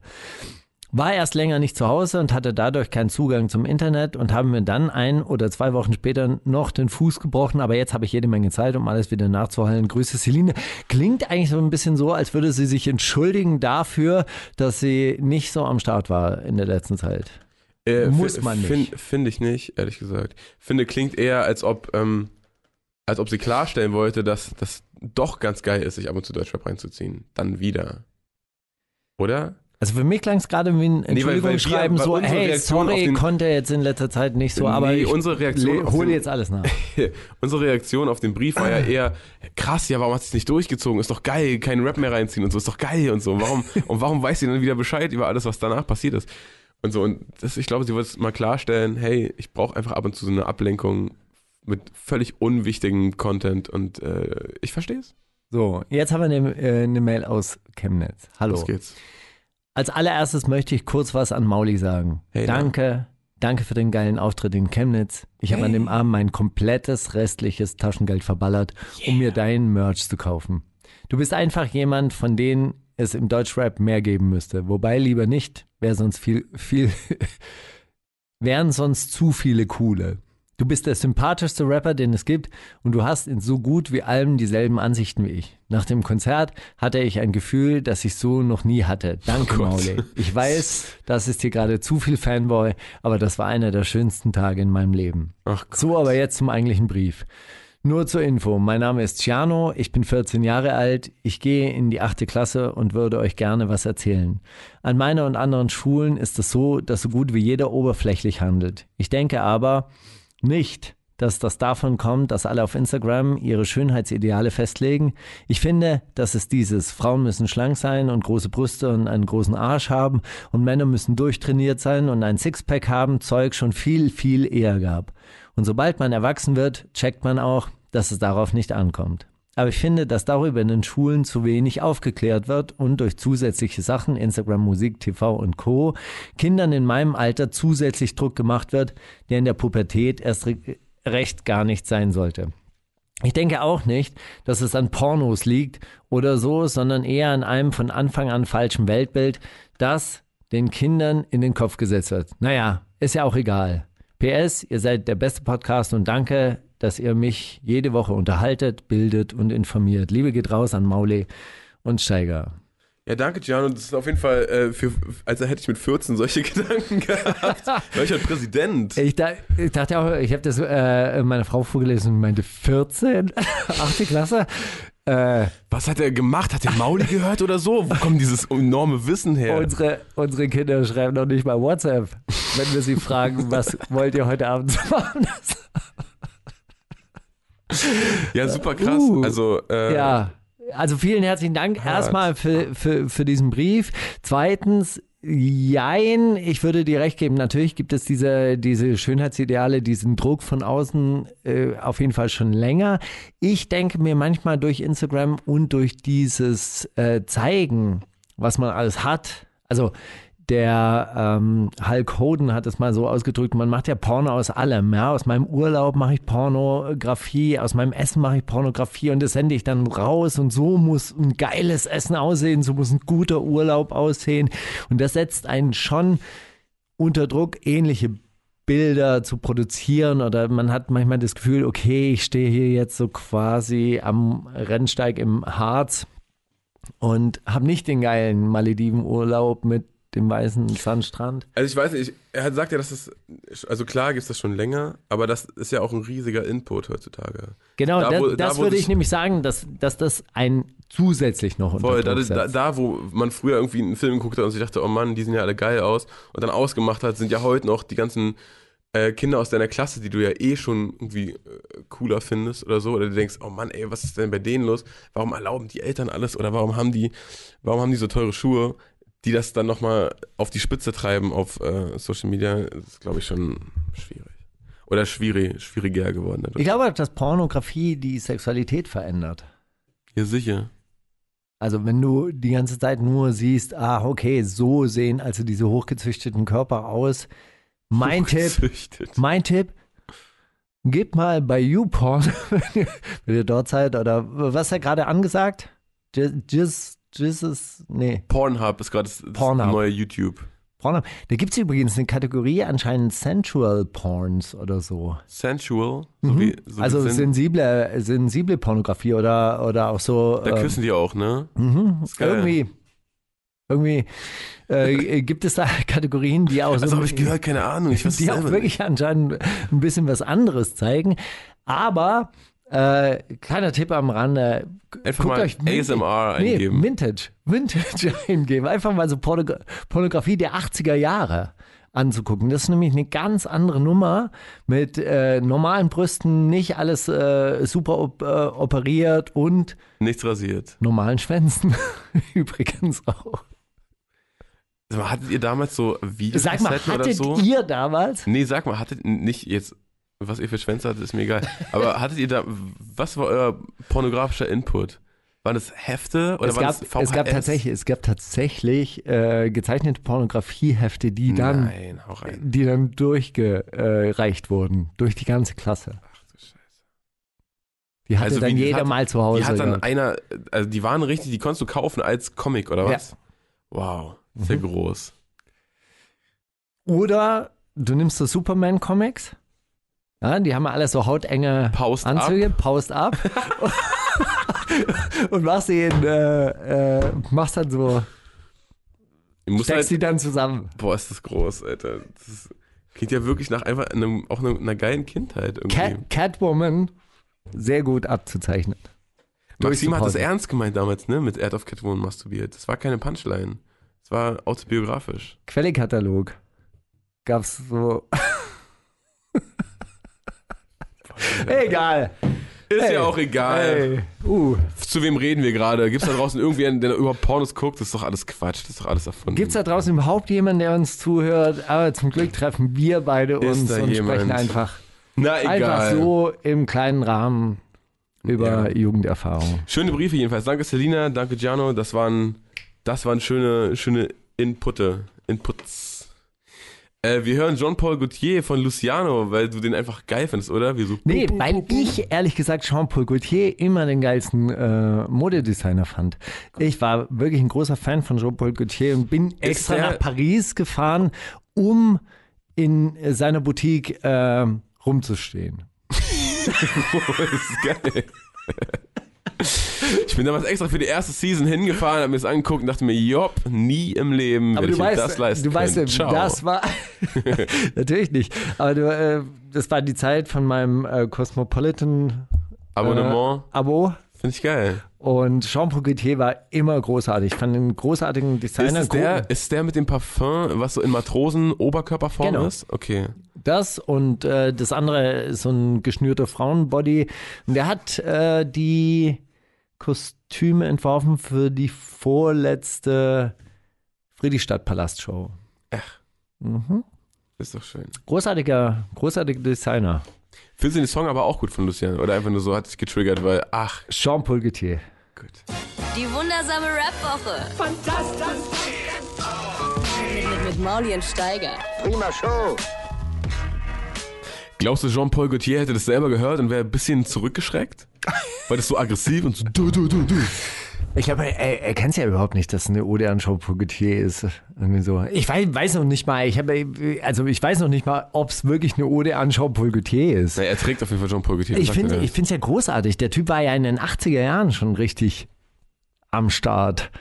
war erst länger nicht zu Hause und hatte dadurch keinen Zugang zum Internet und haben mir dann ein oder zwei Wochen später noch den Fuß gebrochen. Aber jetzt habe ich jede Menge Zeit, um alles wieder nachzuholen. Grüße Celine. Klingt eigentlich so ein bisschen so, als würde sie sich entschuldigen dafür, dass sie nicht so am Start war in der letzten Zeit. Äh, Muss man nicht. Finde find ich nicht, ehrlich gesagt. Finde, klingt eher, als ob, ähm, als ob sie klarstellen wollte, dass das doch ganz geil ist, sich ab und zu Deutschrap reinzuziehen. Dann wieder. Oder? Also für mich klang es gerade wie ein Nee, weil- weil wir- Entschuldigungsschreiben, so, hey, Reaktion sorry, den- konnte jetzt in letzter Zeit nicht so, aber Nee, ich unsere Reaktion hole jetzt alles nach. Unsere Reaktion auf den Brief war ja eher, krass, ja, warum hat es nicht durchgezogen? Ist doch geil, keinen Rap mehr reinziehen und so, ist doch geil und so. Warum, und warum weiß sie dann wieder Bescheid über alles, was danach passiert ist? Und so, und das, ich glaube, sie wollte es mal klarstellen, hey, ich brauche einfach ab und zu so eine Ablenkung mit völlig unwichtigem Content und äh, ich verstehe es. So, jetzt haben wir eine, äh, eine Mail aus Chemnitz. Hallo. Los geht's. Als allererstes möchte ich kurz was an Mauli sagen. Hey, na. danke, danke für den geilen Auftritt in Chemnitz. Ich habe an dem Abend mein komplettes restliches Taschengeld verballert, um mir deinen Merch zu kaufen. Du bist einfach jemand, von denen es im Deutschrap mehr geben müsste. Wobei lieber nicht, wäre sonst viel, viel, wären sonst zu viele coole. Du bist der sympathischste Rapper, den es gibt und du hast in so gut wie allem dieselben Ansichten wie ich. Nach dem Konzert hatte ich ein Gefühl, das ich so noch nie hatte. Danke, Oh. Mauli. Ich weiß, das ist hier gerade zu viel Fanboy, aber das war einer der schönsten Tage in meinem Leben. Ach Gott. So, aber jetzt zum eigentlichen Brief. Nur zur Info, mein Name ist Ciano, ich bin 14 Jahre alt, ich gehe in die achte Klasse und würde euch gerne was erzählen. An meiner und anderen Schulen ist es so, dass so gut wie jeder oberflächlich handelt. Ich denke aber nicht, dass das davon kommt, dass alle auf Instagram ihre Schönheitsideale festlegen. Ich finde, dass es dieses Frauen müssen schlank sein und große Brüste und einen großen Arsch haben und Männer müssen durchtrainiert sein und ein Sixpack haben, Zeug schon viel, viel eher gab. Und sobald man erwachsen wird, checkt man auch, dass es darauf nicht ankommt. Aber ich finde, dass darüber in den Schulen zu wenig aufgeklärt wird und durch zusätzliche Sachen, Instagram, Musik, TV und Co., Kindern in meinem Alter zusätzlich Druck gemacht wird, der in der Pubertät erst re recht gar nicht sein sollte. Ich denke auch nicht, dass es an Pornos liegt oder so, sondern eher an einem von Anfang an falschen Weltbild, das den Kindern in den Kopf gesetzt wird. Naja, ist ja auch egal. PS, ihr seid der beste Podcast und danke, dass ihr mich jede Woche unterhaltet, bildet und informiert. Liebe geht raus an Maule und Steiger. Ja, danke, Gianno. Das ist auf jeden Fall, äh, für, als hätte ich mit 14 solche Gedanken gehabt. Ich halt Präsident. Ich, da, ich dachte auch, ich habe das äh, meiner Frau vorgelesen und meinte 14, 8. Klasse. Äh, Was hat er gemacht? Hat der Mauli gehört oder so? Wo kommt dieses enorme Wissen her? unsere, unsere Kinder schreiben noch nicht mal WhatsApp, wenn wir sie fragen, was wollt ihr heute Abend machen? ja, super krass. Uh. also, äh, Ja, also vielen herzlichen Dank erstmal für, für, für diesen Brief. Zweitens, jein, ich würde dir recht geben, natürlich gibt es diese, diese Schönheitsideale, diesen Druck von außen äh, auf jeden Fall schon länger. Ich denke mir manchmal durch Instagram und durch dieses äh, Zeigen, was man alles hat, also der ähm, Hulk Hogan hat es mal so ausgedrückt, man macht ja Porno aus allem. Ja? Aus meinem Urlaub mache ich Pornografie, aus meinem Essen mache ich Pornografie und das sende ich dann raus und so muss ein geiles Essen aussehen, so muss ein guter Urlaub aussehen. Und das setzt einen schon unter Druck, ähnliche Bilder zu produzieren oder man hat manchmal das Gefühl, okay, ich stehe hier jetzt so quasi am Rennsteig im Harz und habe nicht den geilen Malediven-Urlaub mit dem weißen Sandstrand. Also ich weiß nicht, er hat sagt ja, dass es, also klar gibt es das schon länger, aber das ist ja auch ein riesiger Input heutzutage. Genau, Da, das, wo- das da, würde ich nämlich sagen, dass, dass das ein zusätzlich noch unter Voll, da, da, da, wo man früher irgendwie einen Film geguckt hat und sich dachte, oh Mann, die sehen ja alle geil aus und dann ausgemacht hat, sind ja heute noch die ganzen äh, Kinder aus deiner Klasse, die du ja eh schon irgendwie äh, cooler findest oder so, oder du denkst, oh Mann, ey, was ist denn bei denen los? Warum erlauben die Eltern alles oder warum haben die, warum haben die so teure Schuhe, die das dann nochmal auf die Spitze treiben auf äh, Social Media, ist, glaube ich, schon schwierig. Oder schwierig, schwieriger geworden. ich glaube, dass Pornografie die Sexualität verändert. Ja, sicher. Also wenn du die ganze Zeit nur siehst, ah, okay, so sehen also diese hochgezüchteten Körper aus. Mein Tipp, mein Tipp, gib mal bei YouPorn, wenn ihr dort seid, oder was ist ja gerade angesagt? Just, Jesus, nee, Pornhub ist gerade das, Pornhub. neue YouTube. Pornhub. Da gibt es übrigens eine Kategorie anscheinend Sensual Porns oder so. Sensual. So wie, so also Sen- sensible, sensible Pornografie oder, oder auch so. Da ähm, küssen die auch, ne? Mhm. ist geil. Irgendwie, irgendwie äh, gibt es da Kategorien, die auch so Also habe ich gehört, keine Ahnung. Ich weiß die auch wirklich anscheinend ein bisschen was anderes zeigen. Aber äh, kleiner Tipp am Rande. Einfach guckt mal euch ASMR nee, eingeben. Vintage, Vintage eingeben. Einfach mal so Porno Pornografie der 80er Jahre anzugucken. Das ist nämlich eine ganz andere Nummer mit äh, normalen Brüsten, nicht alles äh, super op äh, operiert und Nichts rasiert. normalen Schwänzen übrigens auch. Hattet ihr damals so Videos Sag mal, oder hattet so? ihr damals? Nee, sag mal, hattet nicht jetzt, was ihr für Schwänze hattet, ist mir egal. Aber hattet ihr da, was war euer pornografischer Input? Waren das Hefte oder Es waren gab, das VHS? es gab tatsächlich, es gab tatsächlich äh, gezeichnete Pornografiehefte, die dann, Nein, die dann durchgereicht wurden durch die ganze Klasse. Ach du Scheiße. Die hatte Also dann jeder hat- mal zu Hause. Die hat dann gehabt. einer, also die waren richtig, die konntest du kaufen als Comic oder Ja. was? Wow, sehr Mhm. groß. Oder du nimmst so Superman-Comics. Ja, die haben ja alle so hautenge Paust Anzüge, ab. Paust ab. und machst den, äh, äh, machst dann so, Du musst steckst halt, die dann zusammen. boah, ist das groß, Alter. Das ist, klingt ja wirklich nach einfach einem, auch einer, einer geilen Kindheit irgendwie. Cat, Catwoman, sehr gut abzuzeichnen. Maxim hat das ernst gemeint damals, ne, mit Erd of Catwoman masturbiert. Das war keine Punchline. Das war autobiografisch. Quellekatalog. Gab's so. Egal. Ist Ey, ja auch egal. Ey. Uh. Zu wem reden wir gerade? Gibt es da draußen irgendwen, der über Pornos guckt? Das ist doch alles Quatsch. Das ist doch alles erfunden. Gibt's da draußen überhaupt jemanden, der uns zuhört? Aber zum Glück treffen wir beide uns und jemand? sprechen einfach, Na einfach so im kleinen Rahmen über Ja. Jugenderfahrung. Schöne Briefe jedenfalls. Danke Selina, danke Giano. Das waren, das waren schöne, schöne Inputte, Inputs. Äh, wir hören Jean-Paul Gaultier von Luciano, weil du den einfach geil findest, oder? Wie so Nee, weil ich ehrlich gesagt Jean-Paul Gaultier immer den geilsten äh, Modedesigner fand. Ich war wirklich ein großer Fan von Jean-Paul Gaultier und bin extra der- nach Paris gefahren, um in seiner Boutique äh, rumzustehen. das ist geil. Ich bin damals extra für die erste Season hingefahren, hab mir das angeguckt und dachte mir, jopp, nie im Leben Aber werde du ich weißt, das leisten du weißt, können. Ciao. das war natürlich nicht. Aber du, äh, das war die Zeit von meinem äh, Cosmopolitan Abonnement, äh, Abo. finde ich geil. Und Jean-Paul Gaultier war immer großartig. Ich fand einen großartigen Ist Designer. es der, ist der mit dem Parfum, was so in Matrosen-Oberkörperform Genau. ist? Okay. Das und äh, das andere ist so ein geschnürter Frauenbody. Und der hat äh, die Kostüme entworfen für die vorletzte Friedrichstadt-Palast-Show. Ach. Mhm. Ist doch schön. Großartiger, großartiger Designer. Findest du den Song aber auch gut von Lucian? Oder einfach nur so hat dich getriggert, weil, ach, Jean-Paul Gaultier. gut. Die wundersame Rap-Woche. Fantastisch. Mit, mit, mit Mauli und Steiger. Glaubst du, Jean-Paul Gaultier hätte das selber gehört und wäre ein bisschen zurückgeschreckt? Weil das so aggressiv und so du, du, du, du. Ich glaube, er, er kennt ja überhaupt nicht, dass es eine Ode an Jean-Paul Gaultier ist. Irgendwie so. Ich weiß, weiß noch nicht mal, ich habe, also ich weiß noch nicht mal, ob es wirklich eine Ode an Jean-Paul Gaultier ist. Na, er trägt auf jeden Fall Jean-Paul Gaultier. er. ich finde es ja großartig. Der Typ war ja in den 80er Jahren schon richtig am Start.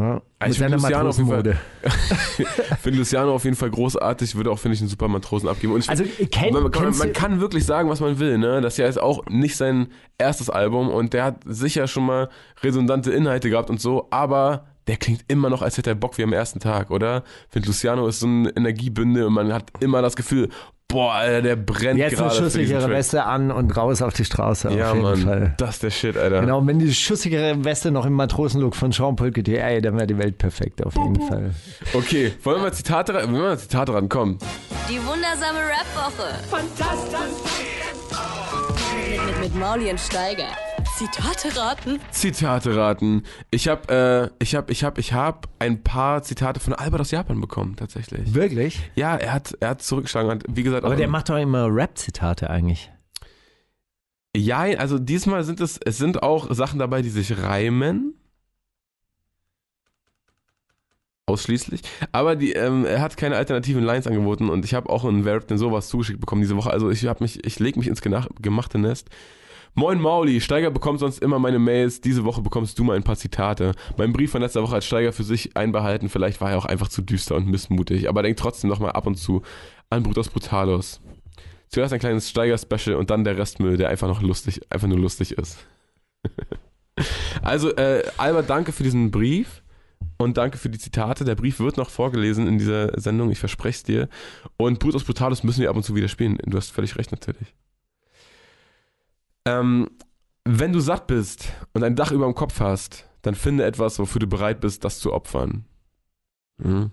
Ja, Ich Luciano finde Luciano auf jeden Fall großartig, würde auch, finde ich, einen super Matrosen abgeben. Ich, Also, kenn- man, kann, man kann wirklich sagen, was man will, ne? Das hier ist auch nicht sein erstes Album und der hat sicher schon mal redundante Inhalte gehabt und so, aber der klingt immer noch, als hätte er Bock wie am ersten Tag, oder? Ich finde, Luciano ist so ein Energiebünde und man hat immer das Gefühl, boah, Alter, der brennt Jetzt eine gerade für diesen schussigere. Weste an und raus auf die Straße. Ja, auf jeden Mann, Fall. das ist der Shit, Alter. Genau, wenn die schussigere Weste noch im Matrosenlook von Jean-Paul Gaultier, ey, dann wäre die Welt perfekt auf jeden Fall. Okay, wollen wir mal Zitate, ran- wollen wir mal Zitate rankommen? Die wundersame Rap-Woche. Fantastisch. Mit, mit, mit Mauli und Steiger. Zitate raten? Zitate raten. Ich habe, äh, ich habe, ich habe, ich habe ein paar Zitate von Albert aus Japan bekommen, tatsächlich. Wirklich? Ja, er hat, er hat zurückgeschlagen. Hat, wie gesagt, Aber auch der macht doch immer Rap-Zitate eigentlich. Ja, also diesmal sind es, es sind auch Sachen dabei, die sich reimen. Ausschließlich. Aber die, ähm, er hat keine alternativen Lines angeboten und ich habe auch in Wer rappt denn sowas zugeschickt bekommen diese Woche. Also ich habe mich, ich leg mich ins gemachte Nest. Moin Mauli, Steiger bekommt sonst immer meine Mails. Diese Woche bekommst du mal ein paar Zitate. Mein Brief von letzter Woche hat Steiger für sich einbehalten. Vielleicht war er auch einfach zu düster und missmutig. Aber denk trotzdem nochmal ab und zu an Brutus Brutalos. Zuerst ein kleines Steiger-Special und dann der Restmüll, der einfach noch lustig, einfach nur lustig ist. also, äh, Albert, danke für diesen Brief und danke für die Zitate. Der Brief wird noch vorgelesen in dieser Sendung, ich verspreche es dir. Und Brutus Brutalos müssen wir ab und zu wieder spielen. Du hast völlig recht, natürlich. Ähm, wenn du satt bist und ein Dach über dem Kopf hast, dann finde etwas, wofür du bereit bist, das zu opfern. Mhm.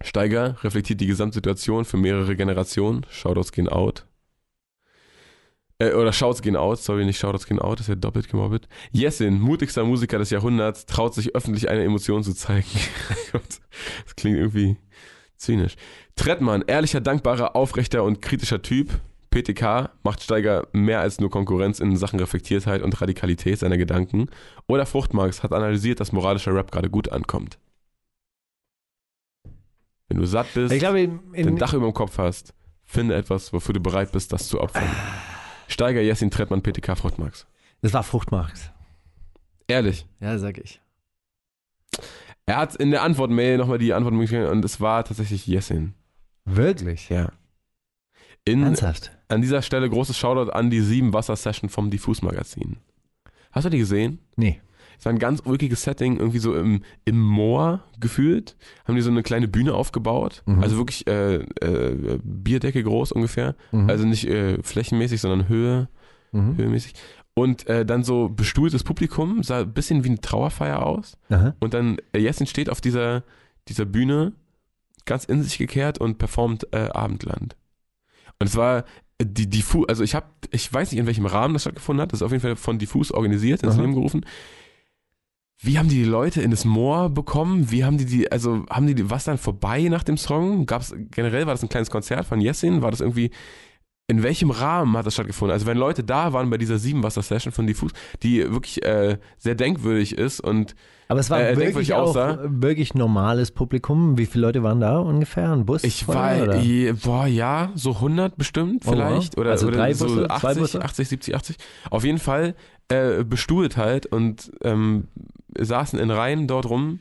Steiger reflektiert die Gesamtsituation für mehrere Generationen. Shoutouts gehen out. Äh, oder Shouts gehen out, sorry, nicht Shoutouts gehen out, das ist ja doppelt gemobbelt. Jessin, mutigster Musiker des Jahrhunderts, traut sich öffentlich eine Emotion zu zeigen. Das klingt irgendwie zynisch. Trettmann, ehrlicher, dankbarer, aufrechter und kritischer Typ. PTK macht Steiger mehr als nur Konkurrenz in Sachen Reflektiertheit und Radikalität seiner Gedanken. Oder Fruchtmarks hat analysiert, dass moralischer Rap gerade gut ankommt. Wenn du satt bist, Ich glaube, in, den in, Dach über dem Kopf hast, finde etwas, wofür du bereit bist, das zu opfern. Steiger, Jessin, Trettmann, PTK, Fruchtmarks. das war Fruchtmarkt. Ehrlich. Ja, sag ich. Er hat in der Antwort-Mail nochmal die Antwort und es war tatsächlich Jessin. Wirklich? Ja. In, Ernsthaft? an dieser Stelle großes Shoutout an die sieben Wasser-Session vom Diffus-Magazin. Hast du die gesehen? Nee. Es war ein ganz ulkiges Setting, irgendwie so im, im Moor gefühlt. Haben die so eine kleine Bühne aufgebaut. Mhm. Also wirklich äh, äh, Bierdecke groß ungefähr. Mhm. Also nicht äh, flächenmäßig, sondern Höhe, Mhm. höhemäßig. Und äh, dann so bestuhltes Publikum, sah ein bisschen wie eine Trauerfeier aus. Aha. Und dann äh, Jessin steht auf dieser, dieser Bühne, ganz in sich gekehrt und performt äh, Abendland. Und es war die Diffus, also ich habe, ich weiß nicht, in welchem Rahmen das stattgefunden hat, das ist auf jeden Fall von Diffus organisiert, ins. Leben gerufen. Wie haben die die Leute in das Moor bekommen? Wie haben die die, also haben die, die was dann vorbei nach dem Song? Gab es, generell war das ein kleines Konzert von Jessin? War das irgendwie, in welchem Rahmen hat das stattgefunden? Also wenn Leute da waren bei dieser Siebenwasser-Session von Diffus, die wirklich äh, sehr denkwürdig ist und Aber es war Äh, wirklich auch wirklich normales Publikum. Wie viele Leute waren da ungefähr? Ein Bus? Ich voll, war, oder? je- boah, ja, so 100 bestimmt Oh, vielleicht. wow. Oder, Also oder drei so Busse, zwei 80, Busse? 80, 70, 80. Auf jeden Fall äh, bestuhlt halt und ähm, saßen in Reihen dort rum.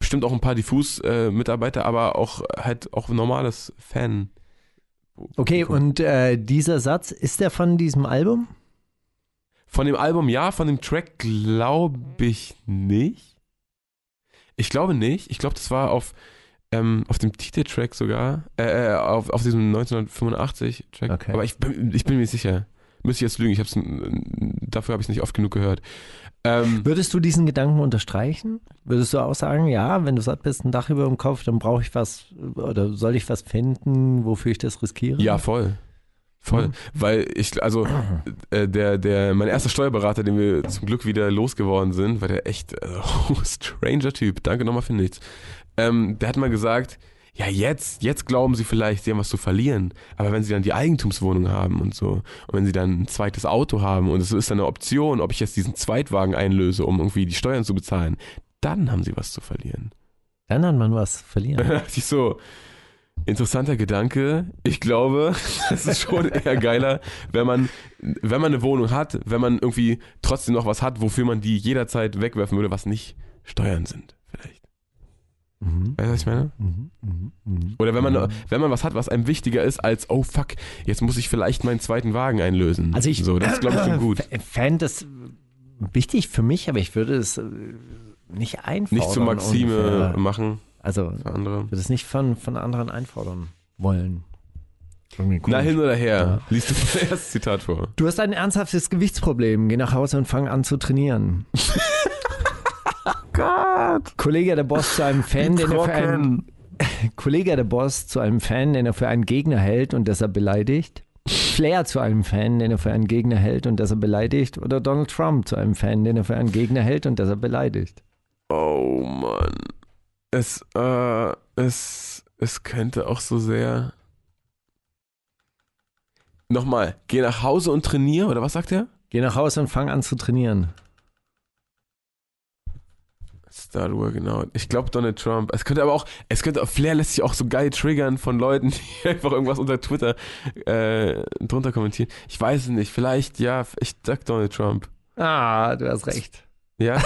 Bestimmt auch ein paar Diffus-Mitarbeiter, aber auch halt auch normales Fan. Okay, und äh, dieser Satz, ist der von diesem Album? Von dem Album ja, von dem Track glaube ich nicht. Ich glaube nicht. Ich glaube, das war auf, ähm, auf dem Titeltrack sogar. Äh, äh, auf, auf diesem 1985-Track. Okay. Aber ich bin, ich bin mir sicher. Müsste ich jetzt lügen. Ich hab's, dafür habe ich es nicht oft genug gehört. Ähm, Würdest du diesen Gedanken unterstreichen? Würdest du auch sagen, ja, wenn du satt bist, ein Dach über dem Kopf, dann brauche ich was oder soll ich was finden, wofür ich das riskiere? ja, voll. Voll. Mhm. Weil ich, also, äh, der, der, mein erster Steuerberater, den wir zum Glück wieder losgeworden sind, war der echt äh, stranger Typ. Danke nochmal für nichts. Ähm, der hat mal gesagt, ja, jetzt, jetzt glauben sie vielleicht, sie haben was zu verlieren. Aber wenn sie dann die Eigentumswohnung haben und so, und wenn sie dann ein zweites Auto haben und es ist dann eine Option, ob ich jetzt diesen Zweitwagen einlöse, um irgendwie die Steuern zu bezahlen, dann haben sie was zu verlieren. Dann hat man was verlieren. Da ich so, interessanter Gedanke. Ich glaube, es ist schon eher geiler, wenn man, wenn man eine Wohnung hat, wenn man irgendwie trotzdem noch was hat, wofür man die jederzeit wegwerfen würde, was nicht Steuern sind, vielleicht. Mhm. Weißt du, was ich meine? Mhm. Mhm. Mhm. Oder wenn man, wenn man was hat, was einem wichtiger ist als, oh fuck, jetzt muss ich vielleicht meinen zweiten Wagen einlösen. Also ich so, das ist glaube ich schon gut. fände das wichtig für mich, aber ich würde es äh, nicht einfordern. Nicht zu Maxime ungefähr. machen Also für andere. würde es nicht von, von anderen einfordern wollen. Na, hin oder her. Ja. Liest du das erste Zitat vor. Du hast ein ernsthaftes Gewichtsproblem. Geh nach Hause und fang an zu trainieren. Gott. Kollege der Boss zu einem Fan, den er für einen Kollege der Boss zu einem Fan, den er für einen Gegner hält und deshalb beleidigt. Flair zu einem Fan, den er für einen Gegner hält und er beleidigt, oder Donald Trump zu einem Fan, den er für einen Gegner hält und er beleidigt? Oh Mann. Es, äh, es, es könnte auch so sehr. Nochmal, geh nach Hause und trainier, oder was sagt er? Geh nach Hause und fang an zu trainieren. Working out. Ich glaube Donald Trump. Es könnte aber auch, es könnte, Flair lässt sich auch so geil triggern von Leuten, die einfach irgendwas unter Twitter äh, drunter kommentieren. Ich weiß es nicht. Vielleicht, ja, ich sag Donald Trump. Ah, du hast recht. Ja?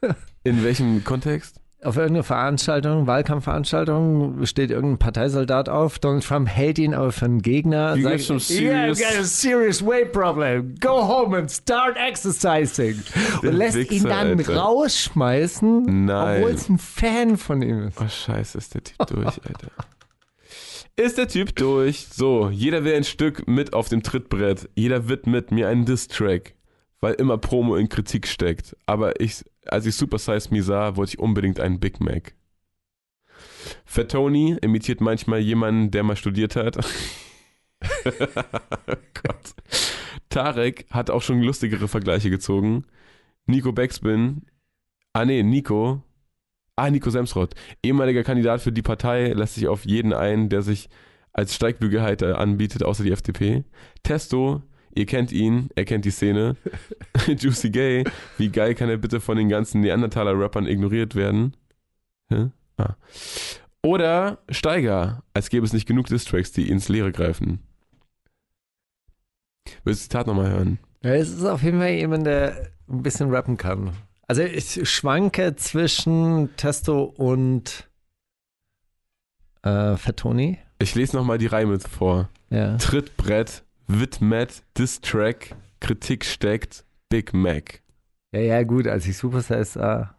In welchem Kontext? Auf irgendeiner Veranstaltung, Wahlkampfveranstaltung, steht irgendein Parteisoldat auf. Donald Trump hält ihn aber für einen Gegner. You sagt, some serious- yeah, got a serious weight problem. Go home and start exercising. Und lässt ihn Wichser, dann Alter. rausschmeißen, Nein. obwohl es ein Fan von ihm ist. Oh, scheiße, ist der Typ durch, Alter. Ist der Typ durch. So, jeder will ein Stück mit auf dem Trittbrett. Jeder widmet mir einen Diss-Track, weil immer Promo in Kritik steckt. Aber ich, als ich Super Size Me sah, wollte ich unbedingt einen Big Mac. Fatoni imitiert manchmal jemanden, der mal studiert hat. Gott. Tarek hat auch schon lustigere Vergleiche gezogen. Nico Backspin. Ah nee, Nico. Ah, Nico Semsrott. Ehemaliger Kandidat für die Partei lässt sich auf jeden ein, der sich als Steigbügelhalter anbietet, außer die FDP. Testo, ihr kennt ihn, er kennt die Szene. Juicy Gay, wie geil kann er bitte von den ganzen Neandertaler-Rappern ignoriert werden? Hä? Ah. Oder Steiger, als gäbe es nicht genug Distracks, die ins Leere greifen. Willst du das Zitat nochmal hören? Ja, es ist auf jeden Fall jemand, der ein bisschen rappen kann. Also ich schwanke zwischen Testo und äh, Fatoni. Ich lese nochmal die Reime vor. Ja. Trittbrett, Widmet, Distrack, Kritik steckt, Big Mac. ja, ja, gut, als ich Supersize sah.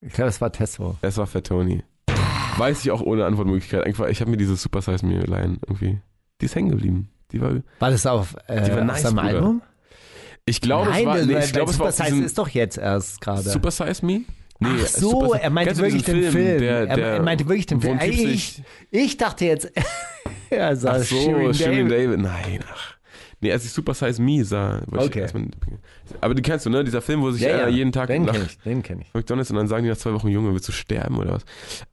Ich glaube, es war Testo. Es war Fatoni. Weiß ich auch ohne Antwortmöglichkeit. Einfach, ich habe mir diese Super Size Me Line irgendwie. Die ist hängen geblieben. Die war. War das auf, äh, Die war auf nice, seinem Bruder. Album? Ich glaube, Nein, es war. das Nee, war- ich glaube, es war auf diesem ist doch jetzt erst gerade. Super Size Me. Nee, Ach so, Super- er meinte wirklich den Film. Der, er, der, er meinte wirklich den Film. ich, ich dachte jetzt, er sah Ach so, Shirin Shirin David. David. Nein, ach. Nee, als ich Super Size Me sah. wollte ich Okay. erstmal- aber die kennst du, ne? Dieser Film, wo sich Ja, einer ja, jeden Tag den nach kenne ich, den kenne ich. McDonalds und dann sagen die nach zwei Wochen, Junge, willst du sterben oder was?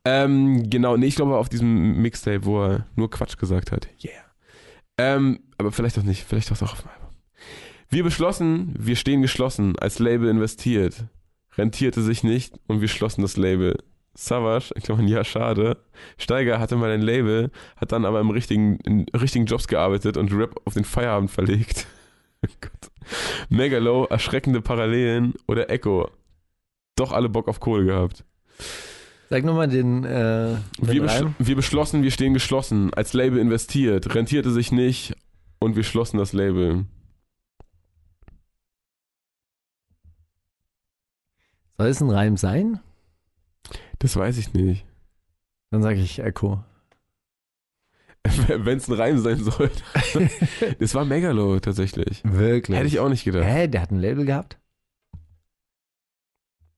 Ähm, genau, nee, ich glaube auf diesem Mixtape, wo er nur Quatsch gesagt hat. Yeah. Ähm, aber vielleicht auch nicht, vielleicht auch auf dem Album. Wir beschlossen, wir stehen geschlossen, als Label investiert. Rentierte sich nicht und wir schlossen das Label. Savage, ich glaube, ja, schade. Steiger hatte mal ein Label, hat dann aber im richtigen, in richtigen Jobs gearbeitet und Rap auf den Feierabend verlegt. Oh Gott. Megalo, erschreckende Parallelen oder Echo. Doch alle Bock auf Kohle gehabt. Sag nochmal den, äh, den Wir, beschl wir beschlossen, wir stehen geschlossen, als Label investiert, rentierte sich nicht und wir schlossen das Label. Soll es ein Reim sein? Das weiß ich nicht. Dann sage ich Echo. Wenn es ein Reim sein soll. das war Megalo tatsächlich. Wirklich? Hätte ich auch nicht gedacht. Hä, der hat ein Label gehabt?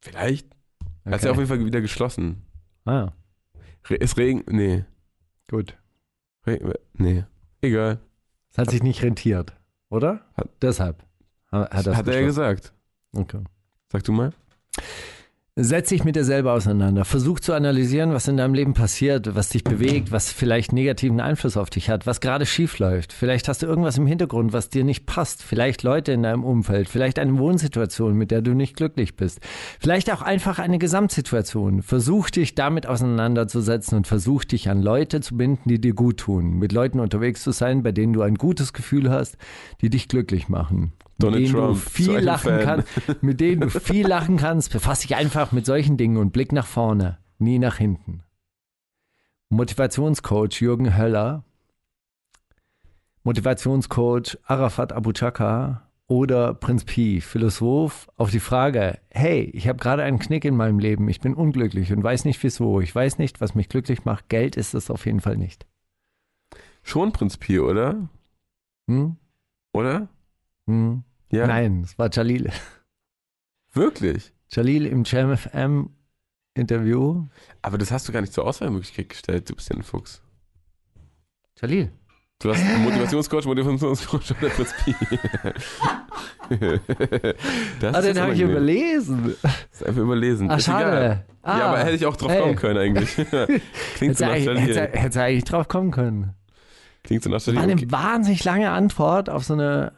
Vielleicht. Hat Okay. er auf jeden Fall wieder geschlossen. Ah, Re es Regen. Nee. gut. Re nee. Egal. Es hat sich nicht rentiert, oder? Hat- Deshalb. Hat, hat, Hat er gesagt. Okay. Sag du mal. Setz dich mit dir selber auseinander. Versuch zu analysieren, was in deinem Leben passiert, was dich bewegt, was vielleicht negativen Einfluss auf dich hat, was gerade schief läuft. Vielleicht hast du irgendwas im Hintergrund, was dir nicht passt. Vielleicht Leute in deinem Umfeld, vielleicht eine Wohnsituation, mit der du nicht glücklich bist. Vielleicht auch einfach eine Gesamtsituation. Versuch dich damit auseinanderzusetzen und versuch dich an Leute zu binden, die dir gut tun. Mit Leuten unterwegs zu sein, bei denen du ein gutes Gefühl hast, die dich glücklich machen. Donald mit denen Trump, du viel lachen kannst, mit denen du viel lachen kannst. Befass dich einfach mit solchen Dingen und blick nach vorne, nie nach hinten. Motivationscoach Jürgen Höller, Motivationscoach Arafat Abu Chaka oder Prinz Pi, Philosoph, auf die Frage, hey, ich habe gerade einen Knick in meinem Leben, ich bin unglücklich und weiß nicht wieso, ich weiß nicht, was mich glücklich macht, Geld ist es auf jeden Fall nicht. Schon Prinz Pi, oder? Hm? Oder? Hm? Ja. Nein, es war Jalil. Wirklich? Jalil im Jam FM Interview. Aber das hast du gar nicht zur Auswahlmöglichkeit gestellt. Du bist ja ein Fuchs. Jalil. Du hast einen Motivationscoach, Motivationscoach oder Fritz Pi. das Ah, den habe ich überlesen. Das ist einfach überlesen. Ach, ist schade. Ah, ja, aber hätte ich auch drauf hey. kommen können eigentlich. Klingt so nach hättest du eigentlich drauf kommen können. Klingt so nach War Jalil. eine Okay. wahnsinnig lange Antwort auf so eine,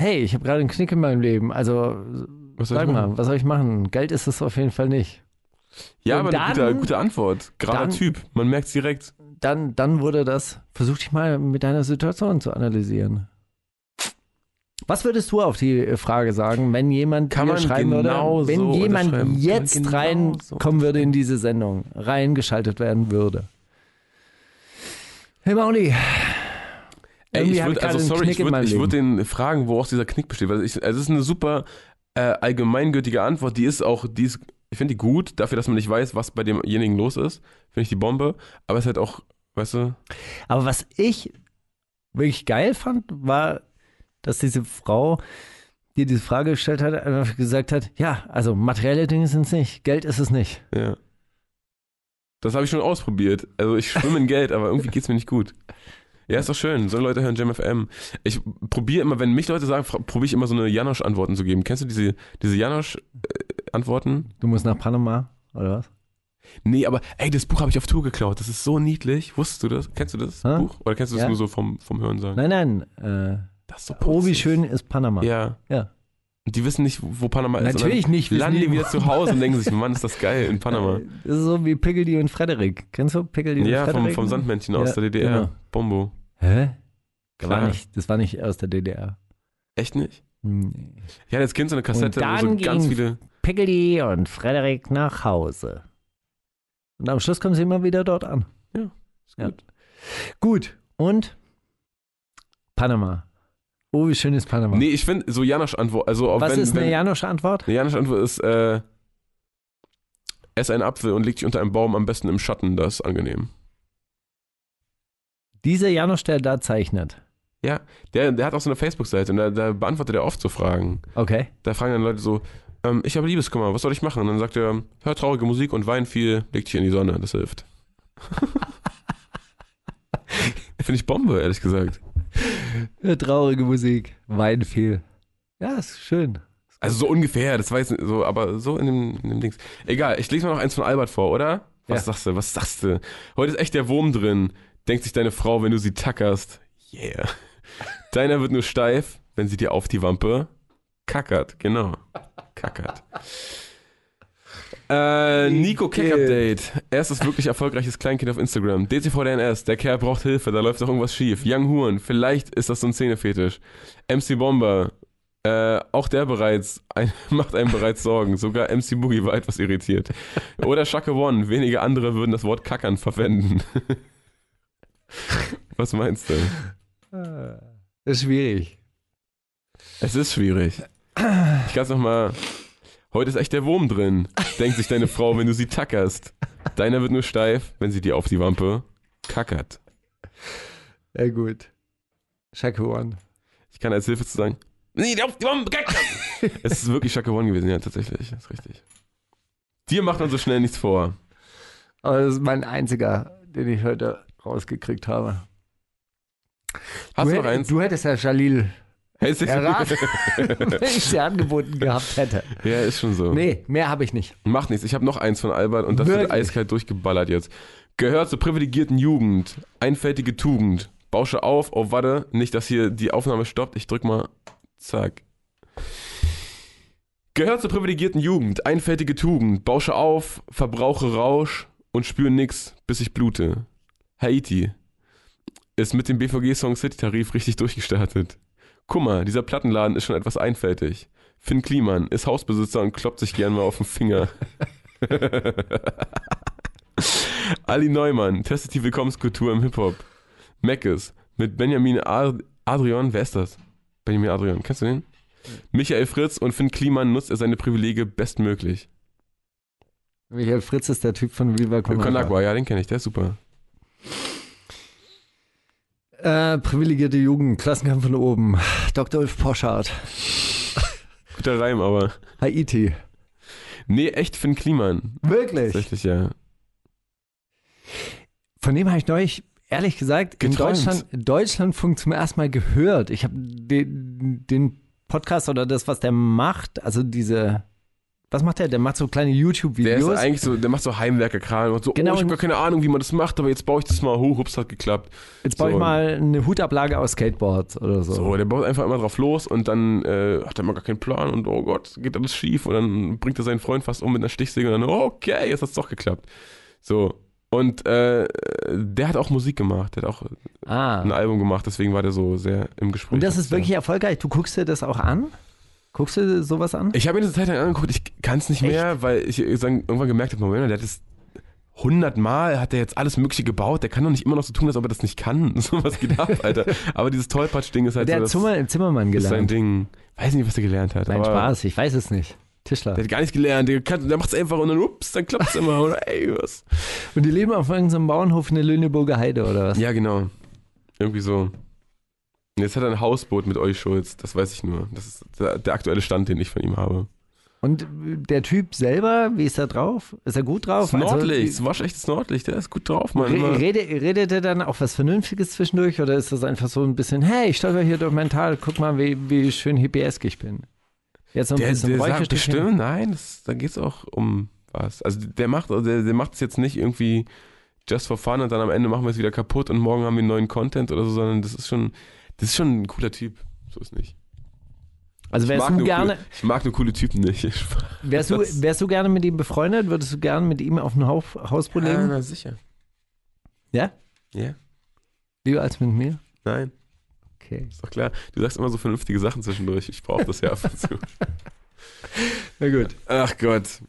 hey, ich habe gerade einen Knick in meinem Leben. Also Was soll sag ich mal, machen? was soll ich machen? Geld ist es auf jeden Fall nicht. Ja, Und aber eine dann- gute, gute Antwort. Gerader dann- Typ. Man merkt es direkt. Dann, dann wurde das, versuch dich mal mit deiner Situation zu analysieren. Was würdest du auf die Frage sagen, wenn jemand Kann schreiben genau würde, wenn so jemand jetzt genau reinkommen so würde in diese Sendung, reingeschaltet werden würde? Hey Mauli, Ey, Irgendwie ich würde, also sorry, ich würde würd den fragen, wo auch dieser Knick besteht. Weil ich, also es ist eine super äh, allgemeingültige Antwort, die ist auch, die ist, ich finde die gut, dafür, dass man nicht weiß, was bei demjenigen los ist, finde ich die Bombe. Aber es ist halt auch, weißt du, Aber was ich wirklich geil fand, war, dass diese Frau, die diese Frage gestellt hat, einfach gesagt hat, ja, also materielle Dinge sind es nicht, Geld ist es nicht. ja. Das habe ich schon ausprobiert. Also ich schwimme in Geld, aber irgendwie geht's mir nicht gut. Ja, ist doch schön. So Leute hören JamFM. Ich probiere immer, wenn mich Leute sagen, probiere ich immer so eine Janosch-Antworten zu geben. Kennst du diese, diese Janosch-Antworten? Du musst nach Panama, oder was? Nee, aber ey, das Buch habe ich auf Tour geklaut. Das ist so niedlich. Wusstest du das? Kennst du das Hä? Buch? Oder kennst du das Ja. nur so vom, vom Hören sagen? Nein, nein, äh, Das ist so oh, wie putzig. schön ist Panama. Ja. Ja. Die wissen nicht, wo Panama ist. Natürlich nicht, Landen die wieder zu Hause und denken sich, Mann, ist das geil in Panama. Das ist so wie Piggledy und Frederik. Kennst du Piggledy Ja, und vom, Frederik? vom Sandmännchen aus Ja, der DDR. genau. Bombo. Hä? Das war, nicht, das war nicht aus der DDR. Echt nicht? Hm. Ich hatte als Kind so eine Kassette, Und wo so dann ganz viele. Piggledy und Frederik nach Hause. Und am Schluss kommen sie immer wieder dort an. Ist Ja. gut. Gut. Und Panama. Oh, wie schön ist Panama. Nee, ich finde so Janosch-Antwort, also auch Was wenn, ist eine Janosch-Antwort? eine Janosch-Antwort ist, äh, ess einen Apfel und leg dich unter einem Baum, am besten im Schatten, das ist angenehm. Dieser Janosch, der da zeichnet. Ja, der, der hat auch so eine Facebook-Seite und da, da beantwortet er oft so Fragen. Okay. Da fragen dann Leute so, ähm, ich habe Liebeskummer, was soll ich machen? Und dann sagt er, hör traurige Musik und wein viel, leg dich in die Sonne, das hilft. Finde ich Bombe, ehrlich gesagt. Ja, traurige Musik. Wein viel. Ja, ist schön. Also so ungefähr, das weiß ich so, aber so in dem, in dem Dings. Egal, ich lese mal noch eins von Albert vor, oder? Was Ja. sagst du, was sagst du? Heute ist echt der Wurm drin, denkt sich deine Frau, wenn du sie tackerst. Yeah. Deiner wird nur steif, wenn sie dir auf die Wampe kackert, genau. Kackert. Äh, Nico Kick Update. Erstes wirklich erfolgreiches Kleinkind auf Instagram. DCVDNS, der Kerl braucht Hilfe, da läuft doch irgendwas schief. Young Huren, vielleicht ist das so ein Szenefetisch. MC Bomber, äh, auch der bereits ein, macht einem bereits Sorgen. Sogar MC Boogie war etwas irritiert. Oder Shaka One, wenige andere würden das Wort kackern verwenden. Was meinst du? Das ist schwierig. Es ist schwierig. Ich kann es nochmal. Heute ist echt der Wurm drin, denkt sich deine Frau, wenn du sie tackerst. Deiner wird nur steif, wenn sie dir auf die Wampe kackert. Ja, gut. Shaka One. Ich kann als Hilfe zu sagen, nee, die auf die Wampe kackert. es ist wirklich Shaka One gewesen, ja, tatsächlich. Das ist richtig. Dir macht man so schnell nichts vor. Aber das ist mein einziger, den ich heute rausgekriegt habe. Hast du, noch hätt- eins? du hättest ja Jalil erraten, wenn ich sie angeboten gehabt hätte. ja, ist schon so. Nee, mehr habe ich nicht. Macht nichts. Ich habe noch eins von Albert und das wird Wirklich? eiskalt durchgeballert jetzt. Gehört zur privilegierten Jugend. Einfältige Tugend. Bausche auf. Oh, warte. Nicht, dass hier die Aufnahme stoppt. Ich drück mal. Zack. Gehört zur privilegierten Jugend. Einfältige Tugend. Bausche auf. Verbrauche Rausch und spüre nix, bis ich blute. Haiti. Ist mit dem BVG Song City Tarif richtig durchgestartet. Kummer, dieser Plattenladen ist schon etwas einfältig. Finn Kliman ist Hausbesitzer und kloppt sich gern mal auf den Finger. Ali Neumann, testet die Willkommenskultur im Hip-Hop. Meckes mit Benjamin Ad Adrian, wer ist das? Benjamin Adrian, kennst du den? Michael Fritz und Finn Kliman nutzt er seine Privilege bestmöglich. Michael Fritz ist der Typ von Viva Con Agua. Conagua, ja, den kenne ich, der ist super. Äh, privilegierte Jugend, Klassenkampf von oben. Dr. Ulf Poschardt. Guter Reim, aber. Haiti. Nee, echt Finn Kliman. Wirklich? Tatsächlich, ja. Von dem habe ich neulich ehrlich gesagt in Geträumt. Deutschland, Deutschlandfunk zum ersten Mal gehört. Ich habe den, den Podcast oder das, was der macht, also diese, was macht der? Der macht so kleine Der ist YouTube-Videos. eigentlich so, der macht so Heimwerkerkram und so, Genau. oh, ich habe gar keine Ahnung, wie man das macht, aber jetzt baue ich das mal hoch, ups, hat geklappt. Jetzt baue ich so. mal eine Hutablage aus Skateboards oder so. So, der baut einfach immer drauf los und dann äh, hat er mal gar keinen Plan und oh Gott, geht alles schief und dann bringt er seinen Freund fast um mit einer Stichsäge und dann, okay, jetzt hat's doch geklappt. So. Und äh, der hat auch Musik gemacht, der hat auch Ah. ein Album gemacht, deswegen war der so sehr im Gespräch. Und das ist wirklich erfolgreich. Du guckst dir das auch an? Guckst du sowas an? Ich habe mir eine Zeit lang angeguckt, ich kann es nicht mehr, weil ich irgendwann gemerkt habe, Moment, der hat das hundertmal, hat der jetzt alles Mögliche gebaut, der kann doch nicht immer noch so tun, als ob er das nicht kann. So was geht ab, Alter. Aber dieses Tollpatsch-Ding ist halt der so, hat das Zimmer, Zimmermann ist sein gelernt. Ding. Weiß nicht, was er gelernt hat. Nein, Spaß, ich weiß es nicht. Tischler. Der hat gar nichts gelernt, der, kann, der macht's einfach und dann ups, dann klappt's immer. Oder ey, was? Und die leben auf irgendeinem Bauernhof in der Lüneburger Heide oder was? Ja, genau. Irgendwie so. Jetzt hat er ein Hausboot mit Olli Schulz, das weiß ich nur. Das ist der, der aktuelle Stand, den ich von ihm habe. Und der Typ selber, wie ist er drauf? Ist er gut drauf? Nordlicht, Also, waschechtes Nordlicht, der ist gut drauf, Mann. Re Immer. rede, redet er dann auch was Vernünftiges zwischendurch oder ist das einfach so ein bisschen, hey, ich stolper hier durch mein Tal, guck mal, wie, wie schön hippiesk ich bin? Jetzt so ein Der, bisschen der sagt bestimmt, nein, das, da geht's auch um was. Also der macht, also der, der macht es jetzt nicht irgendwie just for fun und dann am Ende machen wir es wieder kaputt und morgen haben wir neuen Content oder so, sondern das ist schon, das ist schon ein cooler Typ. So ist nicht. Also wärst du gerne, Coole, ich mag nur coole Typen nicht. wärst du, wärst du gerne mit ihm befreundet? Würdest du gerne mit ihm auf Haus, Hausboot Ja, leben? na sicher. Ja? Ja, Lieber als mit mir? nein, Okay. ist doch klar. Du sagst immer so vernünftige Sachen zwischendurch. Ich brauche das ja ab und zu. Na gut. Ach Gott.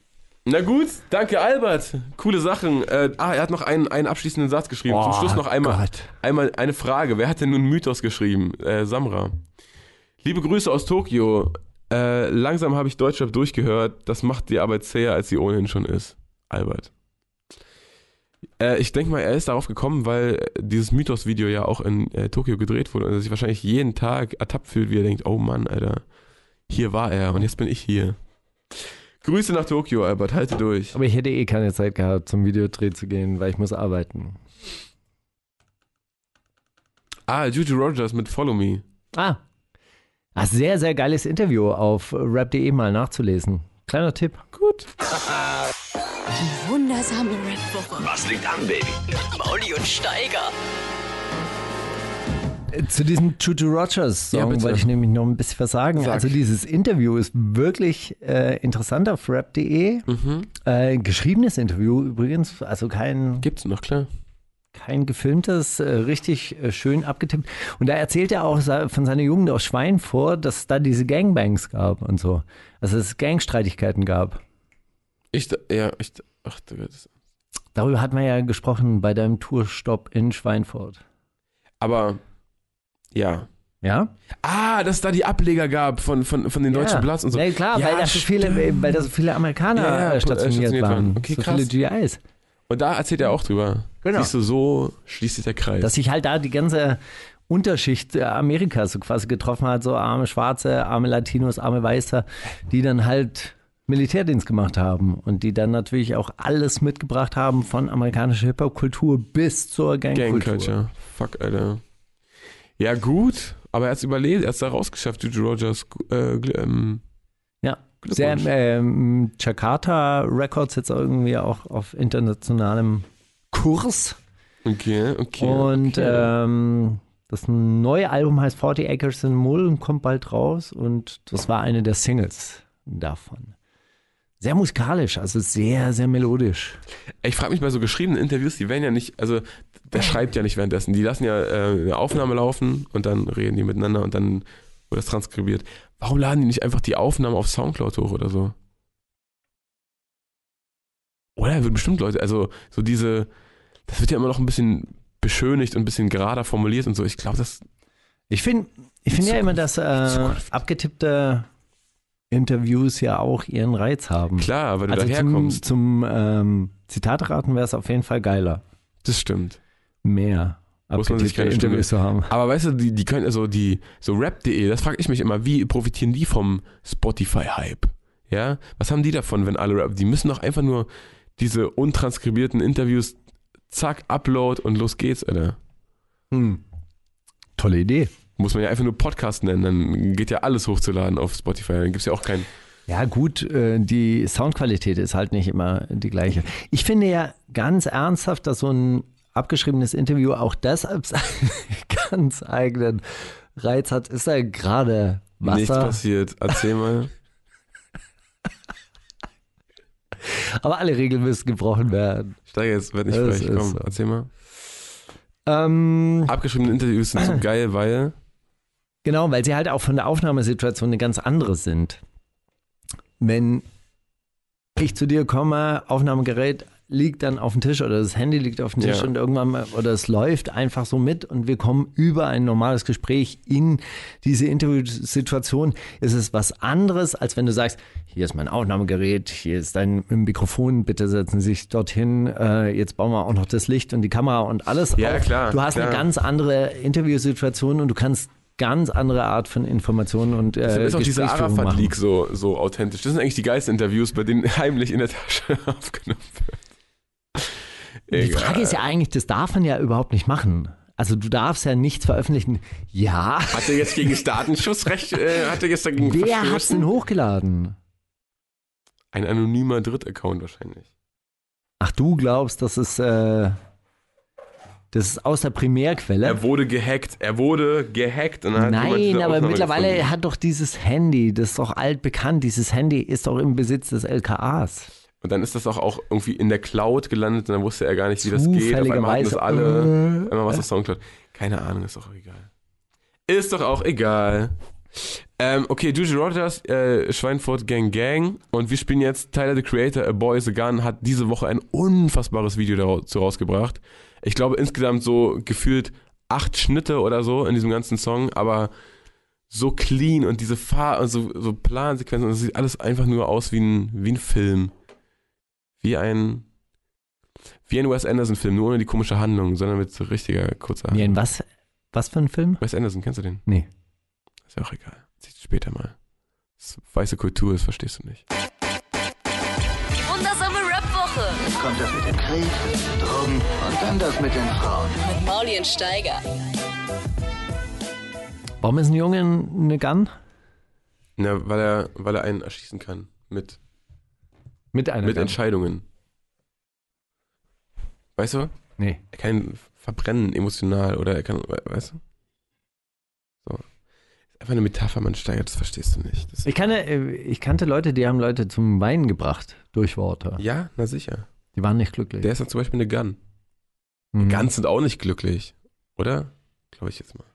Na gut, danke Albert. Coole Sachen. Äh, ah, er hat noch einen, einen abschließenden Satz geschrieben. Zum Oh Schluss noch einmal, Gott. einmal eine Frage. Wer hat denn nun Mythos geschrieben? Äh, Samra. Liebe Grüße aus Tokio. Äh, langsam habe ich Deutschrap durchgehört. Das macht die Arbeit zäher, als sie ohnehin schon ist. Albert. Äh, ich denke mal, er ist darauf gekommen, weil dieses Mythos-Video ja auch in äh, Tokio gedreht wurde und er sich wahrscheinlich jeden Tag ertappt fühlt, wie er denkt, oh Mann, Alter, hier war er und jetzt bin ich hier. Grüße nach Tokio, Albert, halte durch. Aber ich hätte eh keine Zeit gehabt, zum Videodreh zu gehen, weil ich muss arbeiten. Ah, Juju Rogers mit Follow Me. Ah. ah sehr, sehr geiles Interview auf rap.de mal nachzulesen. Kleiner Tipp. Gut. Die wundersame Red Woche. Was liegt an, Baby? Mauli und Steiger. Zu diesem Juju Rogers Ja, Song bitte. wollte ich nämlich noch ein bisschen was sagen. Sag. Also dieses Interview ist wirklich äh, interessant auf rap.de. Mhm. Äh, geschriebenes Interview übrigens, also kein, Gibt's noch, klar. kein gefilmtes, äh, richtig äh, schön abgetippt. Und da erzählt er auch von seiner Jugend aus Schweinfurt, dass es da diese Gangbangs gab und so. Also dass es Gangstreitigkeiten gab. Ich, ja, ich, ach, du Gott. Darüber hat man ja gesprochen bei deinem Tourstopp in Schweinfurt. Aber, ja. Ja? Ah, dass es da die Ableger gab von, von, von den deutschen ja. Platz und so. Ja, klar, Ja, weil, da so viele, weil da so viele Amerikaner Ja, äh, stationiert, stationiert waren. waren. Okay, so krass. viele GIs. Und da erzählt er auch drüber. Genau. Siehst du, so schließt sich der Kreis. Dass sich halt da die ganze Unterschicht äh, Amerikas so quasi getroffen hat, so arme Schwarze, arme Latinos, arme Weiße, die dann halt Militärdienst gemacht haben und die dann natürlich auch alles mitgebracht haben von amerikanischer Hip-Hop-Kultur bis zur Gangkultur. Gang. Fuck, Alter. Ja, gut, aber er hat's überlebt, er hat's da rausgeschafft, Juju Rogers. Äh, ähm, Ja, sehr ähm, Jakarta Records jetzt irgendwie auch auf internationalem Kurs. okay, okay. Und okay. ähm, das neue Album heißt 40 Acres in Mull und kommt bald raus. Und das war eine der Singles davon. Sehr musikalisch, also sehr, sehr melodisch. Ich frage mich bei so geschriebenen Interviews, die werden ja nicht, also der schreibt ja nicht währenddessen. Die lassen ja äh, eine Aufnahme laufen und dann reden die miteinander und dann wird das transkribiert. Warum laden die nicht einfach die Aufnahme auf Soundcloud hoch oder so? Oder wird bestimmt Leute, also so diese, das wird ja immer noch ein bisschen beschönigt und ein bisschen gerader formuliert und so. Ich glaube, das Ich finde ich find ja immer, dass äh, abgetippte Interviews ja auch ihren Reiz haben. klar, weil du also zum, daherkommst. zum ähm, Zitatraten wäre es auf jeden Fall geiler. Das stimmt. Mehr Muss man sich keine Stimme- Interviews zu haben. Aber weißt du, die, die können, also die, so rap.de, das frage ich mich immer, wie profitieren die vom Spotify-Hype? Ja? Was haben die davon, wenn alle rappen? Die müssen doch einfach nur diese untranskribierten Interviews, zack, Upload und los geht's, Alter. Tolle Idee. Muss man ja einfach nur Podcast nennen, dann geht ja alles hochzuladen auf Spotify. Dann gibt es ja auch kein. Ja, gut, äh, die Soundqualität ist halt nicht immer die gleiche. Ich finde ja ganz ernsthaft, dass so ein abgeschriebenes Interview auch deshalb seinen ganz eigenen Reiz hat. Ist da gerade Nichts Wasser? passiert. Erzähl mal. Aber alle Regeln müssen gebrochen werden. Steiger, jetzt werd nicht Das frech. Komm, so. erzähl mal. Ähm, Abgeschriebene Interviews sind so geil, weil. Genau, weil sie halt auch von der Aufnahmesituation eine ganz andere sind. Wenn ich zu dir komme, Aufnahmegerät liegt dann auf dem Tisch oder das Handy liegt auf dem Tisch Ja. und irgendwann mal, oder es läuft einfach so mit und wir kommen über ein normales Gespräch in diese Interviewsituation, ist es was anderes, als wenn du sagst, hier ist mein Aufnahmegerät, hier ist dein Mikrofon, bitte setzen Sie sich dorthin, äh, jetzt bauen wir auch noch das Licht und die Kamera und alles Ja, auf. klar, Du hast eine klar. ganz andere Interviewsituation und du kannst ganz andere Art von Informationen und äh, Deshalb ist auch diese. Arafat-Leak so, so authentisch. Das sind eigentlich die geilsten Interviews, bei denen heimlich in der Tasche aufgenommen wird. Die Egal. Frage ist ja eigentlich, das darf man ja überhaupt nicht machen. Also du darfst ja nichts veröffentlichen. Ja, Hat er jetzt gegen Datenschutzrecht, äh, hat er jetzt dagegen wer verstoßen? denn hochgeladen? Ein anonymer Drittaccount wahrscheinlich. Ach, du glaubst, das ist, äh, das ist aus der Primärquelle? Er wurde gehackt. Er wurde gehackt. Und dann Nein, aber Aufnahme mittlerweile gefunden. hat doch dieses Handy, das ist doch altbekannt, dieses Handy ist doch im Besitz des LKAs. Und dann ist das auch, auch irgendwie in der Cloud gelandet und dann wusste er gar nicht, wie das geht. Auf einmal hatten das alle. Äh, einmal war es auf Soundcloud. Keine Ahnung, ist doch auch egal. Ist doch auch egal. Ähm, okay, Juju Rogers, äh, Schweinfurt Gang Gang. Und wir spielen jetzt Tyler the Creator, A Boy is a Gun, hat diese Woche ein unfassbares Video dazu rausgebracht. Ich glaube insgesamt so gefühlt acht Schnitte oder so in diesem ganzen Song, aber so clean und diese Fahr und so, so Plansequenzen und es sieht alles einfach nur aus wie ein, wie ein Film. Wie ein, wie ein Wes Anderson-Film, nur ohne die komische Handlung, sondern mit so richtiger kurzer Wie ein was, was für ein Film? Wes Anderson, kennst du den? Nee. Ist ja auch egal. Später mal. Das weiße Kultur ist, verstehst du nicht. Die wundersame Rap-Woche Jetzt kommt das mit dem Krieg, Drogen und dann das mit den Frauen. mit Mauli und Steiger. Warum ist ein Junge eine Gun? Na, weil er, weil er einen erschießen kann. Mit, Mit einer mit Gun. Entscheidungen. Weißt du? Nee. Er kann ihn verbrennen emotional oder er kann, we- weißt du? So. Einfach eine Metapher, man steigert, das verstehst du nicht. Das, Ich, kannte, äh, ich kannte Leute, die haben Leute zum Weinen gebracht durch Worte. ja, na sicher. Die waren nicht glücklich. Der ist dann zum Beispiel eine Gun. Mhm. Guns sind auch nicht glücklich, oder? Glaube ich jetzt mal.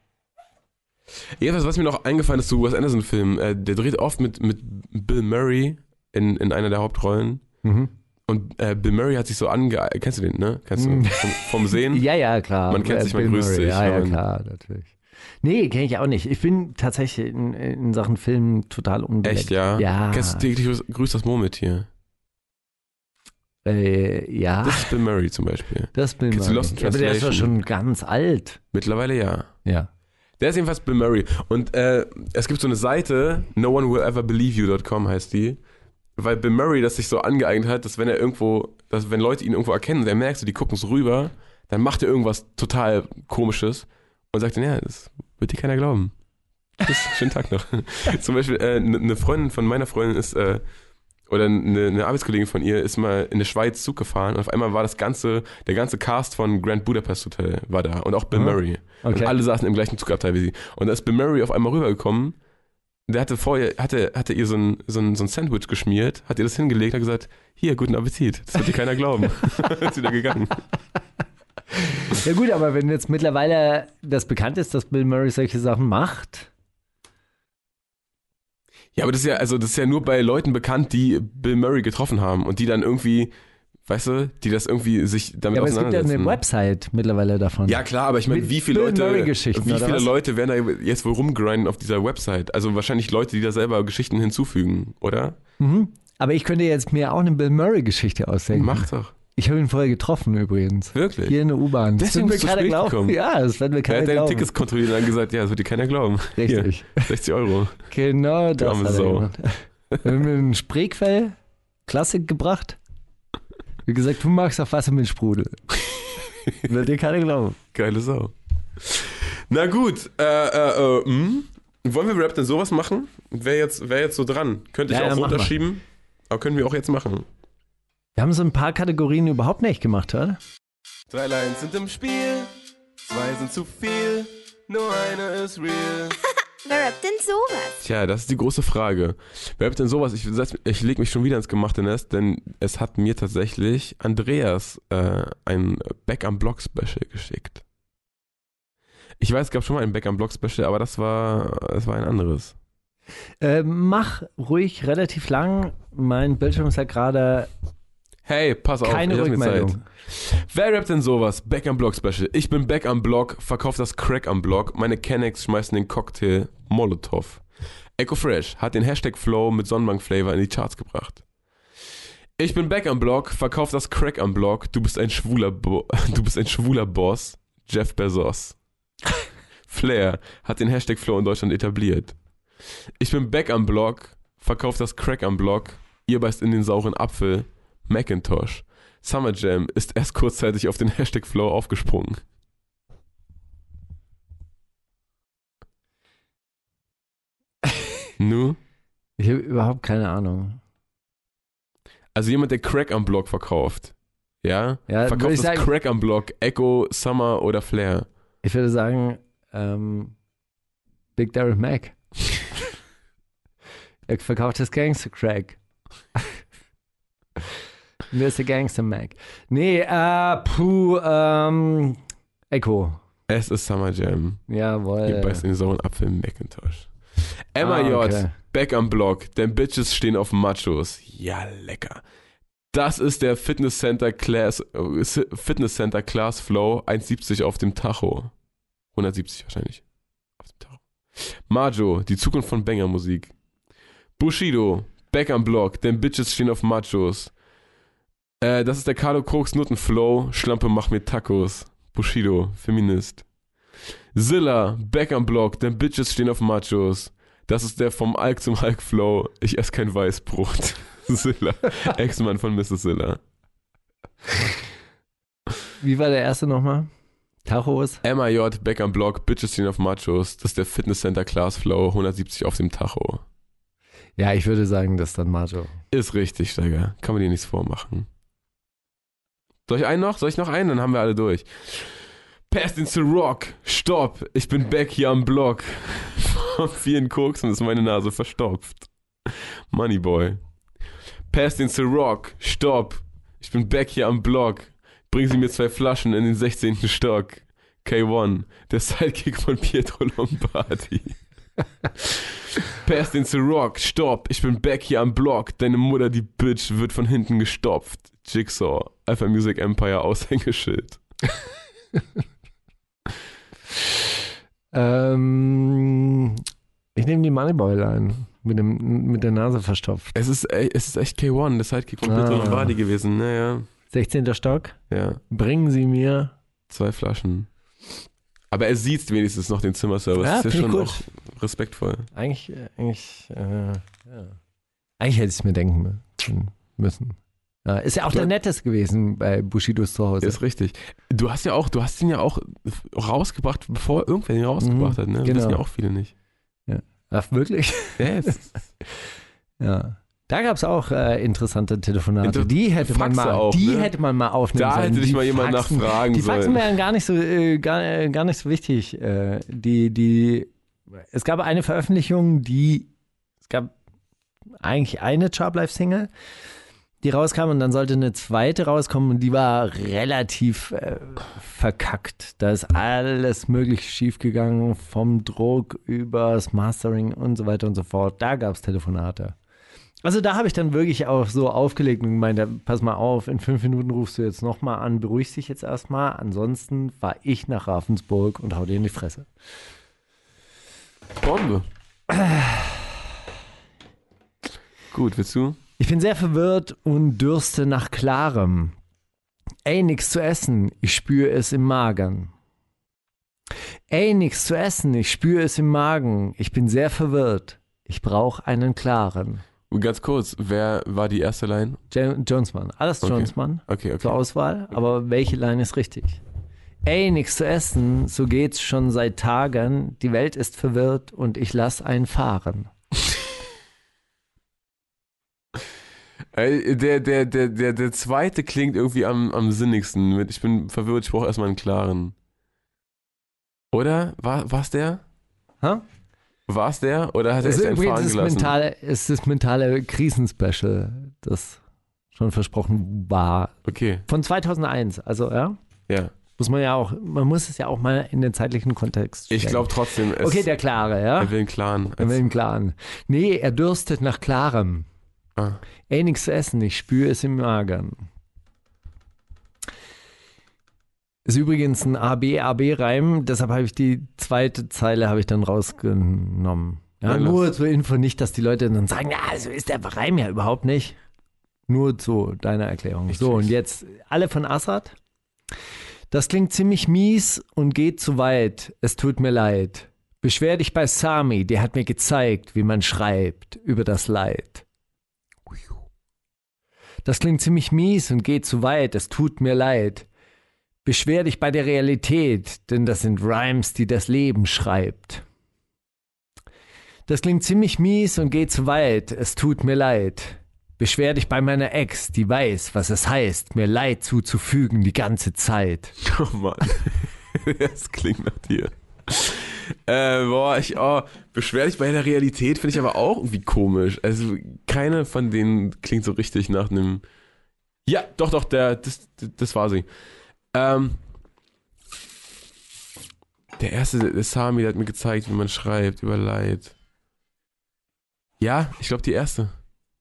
Jedenfalls, was mir noch eingefallen ist zu Wes Anderson-Filmen, äh, der dreht oft mit, mit Bill Murray in, in einer der Hauptrollen. Mhm. Und äh, Bill Murray hat sich so ange... Kennst du den, ne? Kennst du Mhm. vom, vom Sehen? Ja, ja, klar. Man kennt Äh, sich, man Bill grüßt Murray. sich, Ja, ja, klar, natürlich. Nee, kenne ich auch nicht. Ich bin tatsächlich in, in Sachen Film total unbeleckt. Echt, ja? Ja. Kennst du täglich grüßt- das Murmeltier? Äh, ja, Das ist Bill Murray zum Beispiel. das bin kennst du Lost in ja, Aber der ist doch Translation? schon ganz alt. Mittlerweile ja. Ja. Der ist jedenfalls Bill Murray. Und äh, es gibt so eine Seite, no one will ever believe you.com heißt die. Weil Bill Murray das sich so angeeignet hat, dass wenn er irgendwo, dass wenn Leute ihn irgendwo erkennen und er merkt, so, die gucken so rüber, dann macht er irgendwas total komisches und sagt dann, ja, das wird dir keiner glauben. Tschüss, schönen Tag noch. Zum Beispiel, äh, eine ne Freundin von meiner Freundin ist, äh, oder eine, eine Arbeitskollegin von ihr ist mal in der Schweiz Zug gefahren und auf einmal war das ganze, der ganze Cast von Grand Budapest Hotel war da und auch Bill Ah, Murray. okay. Und alle saßen im gleichen Zugabteil wie sie. Und da ist Bill Murray auf einmal rübergekommen. Der hatte vorher, hatte, hatte ihr so ein, so, ein, so ein Sandwich geschmiert, hat ihr das hingelegt, hat gesagt, hier, guten Appetit. Das wird dir keiner glauben. ist wieder gegangen. Ja gut, aber wenn jetzt mittlerweile das bekannt ist, dass Bill Murray solche Sachen macht, Ja, aber das ist ja, also das ist ja nur bei Leuten bekannt, die Bill Murray getroffen haben und die dann irgendwie, weißt du, die das irgendwie sich damit ja, aber es gibt ja auseinandersetzen. eine Website mittlerweile davon. Ja klar, aber ich meine, wie viele Bill Leute, wie viele? Leute werden da jetzt wohl rumgrinden auf dieser Website? Also wahrscheinlich Leute, die da selber Geschichten hinzufügen, oder? Mhm. Aber ich könnte jetzt mir auch eine Bill Murray-Geschichte ausdenken. Mach doch. Ich habe ihn vorher getroffen übrigens. Wirklich? Hier in der U-Bahn. Das Deswegen wird bist du keiner glauben. gekommen. Ja, das wird mir Er keiner hat deine glauben. Tickets kontrolliert und dann gesagt, ja, das wird dir keiner glauben. Richtig. Hier, 60 Euro. Genau das arme hat er Sau. gemacht. Wir haben mir einen Spreequell Klassik gebracht. Wie gesagt, du magst auch Wasser mit Sprudel. Wird dir keiner glauben. Geile Sau. Na gut, äh, äh, äh, hm? wollen wir Rap denn sowas machen? Wer jetzt, wer jetzt so dran? Könnte ich Ja, ja, auch mal. runterschieben? Aber können wir auch jetzt machen. Wir haben so ein paar Kategorien überhaupt nicht gemacht, oder? Drei Lines sind im Spiel, zwei sind zu viel, nur eine ist real. Wer rappt denn sowas? Tja, das ist die große Frage. Wer hat denn sowas? Ich, ich lege mich schon wieder ins gemachte Nest, denn es hat mir tatsächlich Andreas äh, ein Back am Block Special geschickt. Ich weiß, es gab schon mal ein Back am Block Special, aber das war, das war ein anderes. Äh, mach ruhig relativ lang. Mein Bildschirm ist ja gerade Hey, pass auf, keine ich hab mir Zeit. Rückmeldung. Wer rappt denn sowas? Back am Block Special. Ich bin Back am Block, verkauf das Crack am Block. Meine Kennex schmeißen den Cocktail Molotov. Echo Fresh hat den Hashtag Flow mit Sonnenbank Flavor in die Charts gebracht. Ich bin Back am Block, verkauf das Crack am Block. Du bist ein schwuler, Bo du bist ein schwuler Boss. Jeff Bezos. Flair hat den Hashtag Flow in Deutschland etabliert. Ich bin Back am Block, verkauf das Crack am Block. Ihr beißt in den sauren Apfel. Macintosh. Summer Jam ist erst kurzzeitig auf den Hashtag Flow aufgesprungen. Nu? Ich habe überhaupt keine Ahnung. Also jemand, der Crack am Block verkauft. Ja? Ja, verkauft ich das sagen- Crack am Block. Echo, Summer oder Flair. Ich würde sagen, ähm, Big Derek Mac. er verkauft das Gangster Crack. Mir ist der Gangster Mac. Nee, äh, puh, ähm, Echo. Es ist Summer Jam. Jawohl. Ihr beißt in den sauren Apfel Macintosh. Emma Ah, J. okay. Back am Block. Denn Bitches stehen auf Machos. Ja, lecker. Das ist der Fitness Center Class, äh, Fitness Center Class Flow 1,70 auf dem Tacho. 170 wahrscheinlich. Auf dem Tacho. Majo, die Zukunft von Banger Musik. Bushido, Back am Block, denn Bitches stehen auf Machos. Äh, das ist der Carlo Koks Nuttenflow. Schlampe, mach mir Tacos. Bushido, Feminist. Zilla, Back am Block, denn Bitches stehen auf Machos. Das ist der vom Alk zum Hulk Flow. Ich esse kein Weißbrot. Zilla, Ex-Mann von Mrs. Zilla. Wie war der erste nochmal? Tachos? MIJ, Back am Block, Bitches stehen auf Machos. Das ist der Fitness Center Class Flow, 170 auf dem Tacho. Ja, ich würde sagen, das ist dann Majo. Ist richtig, Steiger. Kann man dir nichts vormachen. Soll ich einen noch? Soll ich noch einen? Dann haben wir alle durch. Passed into Rock. Stopp. Ich bin back hier am Block. Vom vielen Koksen ist meine Nase verstopft. Moneyboy. Passed into Rock. Stopp. Ich bin back hier am Block. Bringen Sie mir zwei Flaschen in den 16. Stock. K1. Der Sidekick von Pietro Lombardi. Passed into Rock, stopp, ich bin back hier am Block. Deine Mutter, die Bitch, wird von hinten gestopft. Jigsaw, Alpha Music Empire, Aushängeschild. Ähm, ich nehme die Moneyboy-Line. Mit, dem, mit der Nase verstopft. Es ist, es ist echt K1, der Sidekick von Ah. Pietro Lombardi gewesen. Naja, 16. Stock. ja, Bringen Sie mir. zwei Flaschen. Aber er sieht wenigstens noch den Zimmerservice. Ja, das ist ja schon gut. auch respektvoll. Eigentlich, äh, eigentlich, äh, ja. Eigentlich hätte ich es mir denken mü- müssen. Ja, ist ja auch der netteste gewesen bei Bushidos Zuhause. Ist richtig. Du hast ja auch, du hast ihn ja auch rausgebracht, bevor irgendwer ihn rausgebracht Mhm, hat, ne? genau. Wissen ja auch viele nicht. Ach, wirklich? Ja, es- Ja. Da gab es auch äh, interessante Telefonate. Inter- die hätte man mal, auch, die ne? hätte man mal aufnehmen Da sollen. hätte dich mal jemand Faxen- nachfragen Die Faxen sollen. wären gar nicht so, äh, gar, äh, gar nicht so wichtig. Äh, die, die, es gab eine Veröffentlichung, die, es gab eigentlich eine Sharp-Life-Single, die rauskam und dann sollte eine zweite rauskommen und die war relativ äh, verkackt. Da ist alles möglich schiefgegangen, vom Druck übers Mastering und so weiter und so fort. Da gab es Telefonate. Also da habe ich dann wirklich auch so aufgelegt und gemeint, pass mal auf, in fünf Minuten rufst du jetzt nochmal an, beruhig dich jetzt erstmal. Ansonsten fahre ich nach Ravensburg und hau dir in die Fresse. Bombe. Gut, willst du? Ich bin sehr verwirrt und dürste nach Klarem. Ey, nix zu essen, ich spüre es im Magen. Ey, nix zu essen, ich spüre es im Magen. Ich bin sehr verwirrt. Ich brauche einen klaren. Ganz kurz, wer war die erste Line? Ja- Jonesmann, alles Okay. Jonesmann Okay, zur okay. Auswahl, aber welche Line ist richtig? Ey, nichts zu essen, so geht's schon seit Tagen. Die Welt ist verwirrt und ich lass einen fahren. Der, der, der, der, der zweite klingt irgendwie am, am sinnigsten. Mit, ich bin verwirrt, ich brauche erstmal einen klaren. Oder? War war's der? Ha? War's der? Oder hat er ist einen übrigens fahren das gelassen? mentale, ist das mentale Krisenspecial, das schon versprochen war. Okay, Von 2001, also ja. ja. Muss man ja auch, man muss es ja auch mal in den zeitlichen Kontext stellen. Ich glaube trotzdem, es, Okay, der Klare, ja? er will einen klaren. Er will einen Klaren. Nee, er dürstet nach Klarem. Ah. Ey, nichts zu essen, ich spüre es im Magen. Ist übrigens ein AB-AB-Reim, deshalb habe ich die zweite Zeile habe ich dann rausgenommen. Ja, Nein, nur zur Info nicht, dass die Leute dann sagen, ja, so ist der Reim ja überhaupt nicht. Nur zu deiner Erklärung. Ich so, und jetzt alle von Assad. Das klingt ziemlich mies und geht zu weit. Es tut mir leid. Beschwer dich bei Sami, der hat mir gezeigt, wie man schreibt über das Leid. Das klingt ziemlich mies und geht zu weit. Es tut mir leid. Beschwer dich bei der Realität, denn das sind Rhymes, die das Leben schreibt. Das klingt ziemlich mies und geht zu weit. Es tut mir leid. Beschwer dich bei meiner Ex, die weiß, was es heißt, mir Leid zuzufügen die ganze Zeit. Oh Mann. das klingt nach dir. Äh, boah, ich, oh, beschwer dich bei der Realität finde ich aber auch irgendwie komisch. Also, keine von denen klingt so richtig nach einem. Ja, doch, doch, der, das, das war sie. Ähm, der erste, der Sami, der hat mir gezeigt, wie man schreibt über Leid. Ja, ich glaube die erste.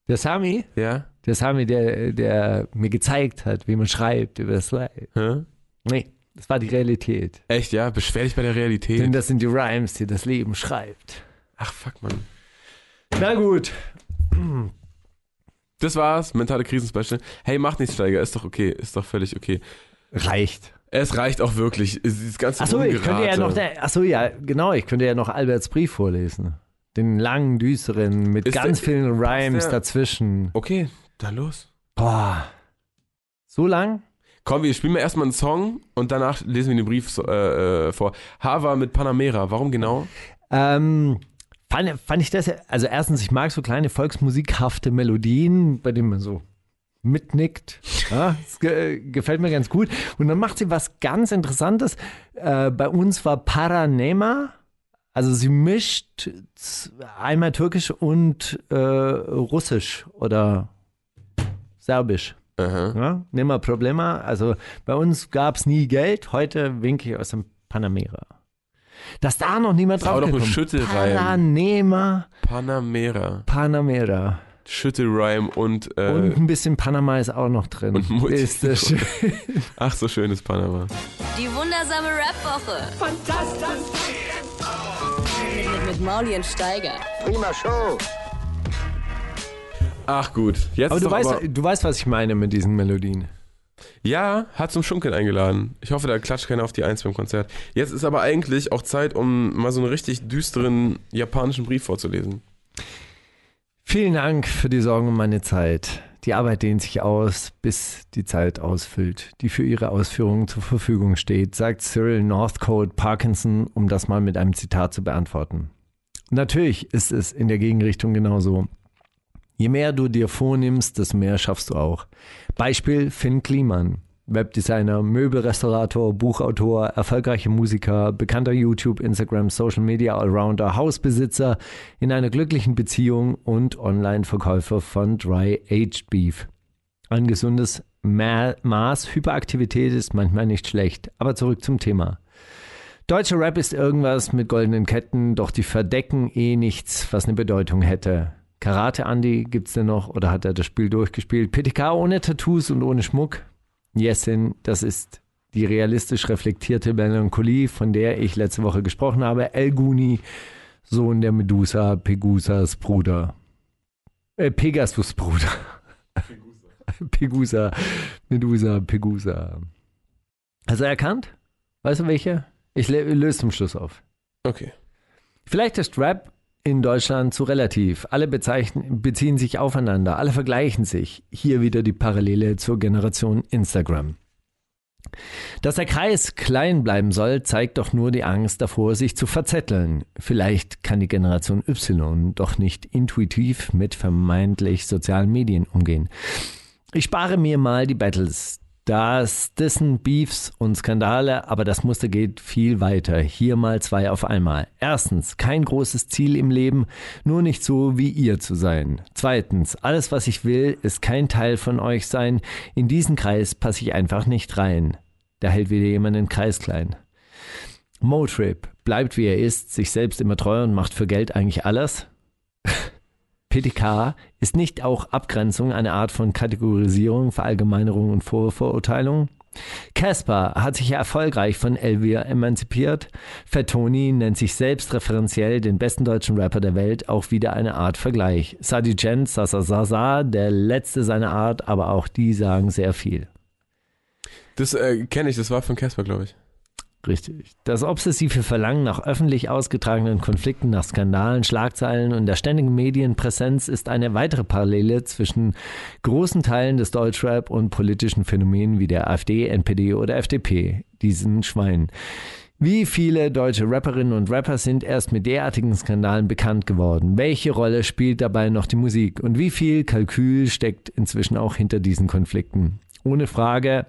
Der Sami, Ja? der Sami, der, der mir gezeigt hat, wie man schreibt über das Leid. Hä? Nee, das war die Realität. Echt, ja? Beschwer dich bei der Denn Realität. das sind die Rhymes, die das Leben schreibt. Ach, fuck, Mann. Na gut. Das war's, mentale Krisenspecial. Hey, macht nichts, Steiger, ist doch okay, ist doch völlig okay. Reicht. Es reicht auch wirklich. Dieses ganze Achso, ich könnte ja noch, achso, ja, genau, ich könnte ja noch Alberts Brief vorlesen. Den langen, düsteren, mit Ist ganz der- vielen Rhymes der- dazwischen. Okay, dann los. Boah. So lang? Komm, wir spielen mal erstmal einen Song und danach lesen wir den Brief so, äh, äh, vor. Hava mit Panamera, warum genau? Ähm, fand, fand ich das, also erstens, ich mag so kleine volksmusikhafte Melodien, bei denen man so mitnickt. Ja, das ge gefällt mir ganz gut. Und dann macht sie was ganz Interessantes. Äh, bei uns war Paranema, also sie mischt einmal Türkisch und äh, Russisch oder Serbisch. Aha. Ja, nimmer Problema. Also bei uns gab es nie Geld. Heute winke ich aus dem Panamera. Dass da noch niemand Das ist drauf noch ein. Schüttelreim. Panamera, Panamera. Panamera. Schüttelreim und, äh, Und ein bisschen Panama ist auch noch drin. und Multi- ist das schön. ach so schönes Panama. Die wundersame Rap-Woche. Fantastisch. Mit, Mauli und Steiger. Prima Show. Ach gut, jetzt Aber ist du doch weißt, aber, du weißt, was ich meine mit diesen Melodien. Ja, hat zum Schunkeln eingeladen. Ich hoffe, da klatscht keiner auf die Eins beim Konzert. Jetzt ist aber eigentlich auch Zeit, um mal so einen richtig düsteren japanischen Brief vorzulesen. Vielen Dank für die Sorgen um meine Zeit. Die Arbeit dehnt sich aus, bis die Zeit ausfüllt, die für ihre Ausführung zur Verfügung steht, sagt Cyril Northcote Parkinson, um das mal mit einem Zitat zu beantworten. Natürlich ist es in der Gegenrichtung genauso. Je mehr du dir vornimmst, desto mehr schaffst du auch. Beispiel Finn Kliman. Webdesigner, Möbelrestaurator, Buchautor, erfolgreicher Musiker, bekannter YouTube, Instagram, Social Media Allrounder, Hausbesitzer in einer glücklichen Beziehung und Online-Verkäufer von Dry Aged Beef. Ein gesundes Ma Maß Hyperaktivität ist manchmal nicht schlecht, aber zurück zum Thema. Deutscher Rap ist irgendwas mit goldenen Ketten, doch die verdecken eh nichts, was eine Bedeutung hätte. Karate Andy gibt's denn noch oder hat er das Spiel durchgespielt? PTK ohne Tattoos und ohne Schmuck? Yesin, das ist die realistisch reflektierte Melancholie, von der ich letzte Woche gesprochen habe. El Guni, Sohn der Medusa, Pegusas Bruder. Äh, Pegasus Bruder. Pegusa, Medusa, Pegusa. Hast du erkannt? Weißt du welche? Ich lö- löse zum Schluss auf. Okay. Vielleicht ist Rap in Deutschland zu relativ. Alle beziehen sich aufeinander, alle vergleichen sich. Hier wieder die Parallele zur Generation Instagram. Dass der Kreis klein bleiben soll, zeigt doch nur die Angst davor, sich zu verzetteln. Vielleicht kann die Generation Y doch nicht intuitiv mit vermeintlich sozialen Medien umgehen. Ich spare mir mal die Battles. Das, dessen Beefs und Skandale, aber das Muster geht viel weiter. Hier mal zwei auf einmal. Erstens, kein großes Ziel im Leben, nur nicht so wie ihr zu sein. Zweitens, alles was ich will, ist kein Teil von euch sein. In diesen Kreis passe ich einfach nicht rein. Da hält wieder jemand den Kreis klein. Motrip bleibt wie er ist, sich selbst immer treu und macht für Geld eigentlich alles. PTK ist nicht auch Abgrenzung eine Art von Kategorisierung, Verallgemeinerung und Vorverurteilung? Casper hat sich erfolgreich von Elvira emanzipiert. Fettoni nennt sich selbst referenziell den besten deutschen Rapper der Welt, auch wieder eine Art Vergleich. Sadi Gent, Sasa Sasa, der letzte seiner Art, aber auch die sagen sehr viel. Das äh, kenne ich, das war von Casper, glaube ich. Richtig. Das obsessive Verlangen nach öffentlich ausgetragenen Konflikten, nach Skandalen, Schlagzeilen und der ständigen Medienpräsenz ist eine weitere Parallele zwischen großen Teilen des Deutschrap und politischen Phänomenen wie der AfD, NPD oder FDP, diesen Schweinen. Wie viele deutsche Rapperinnen und Rapper sind erst mit derartigen Skandalen bekannt geworden? Welche Rolle spielt dabei noch die Musik? Und wie viel Kalkül steckt inzwischen auch hinter diesen Konflikten? Ohne Frage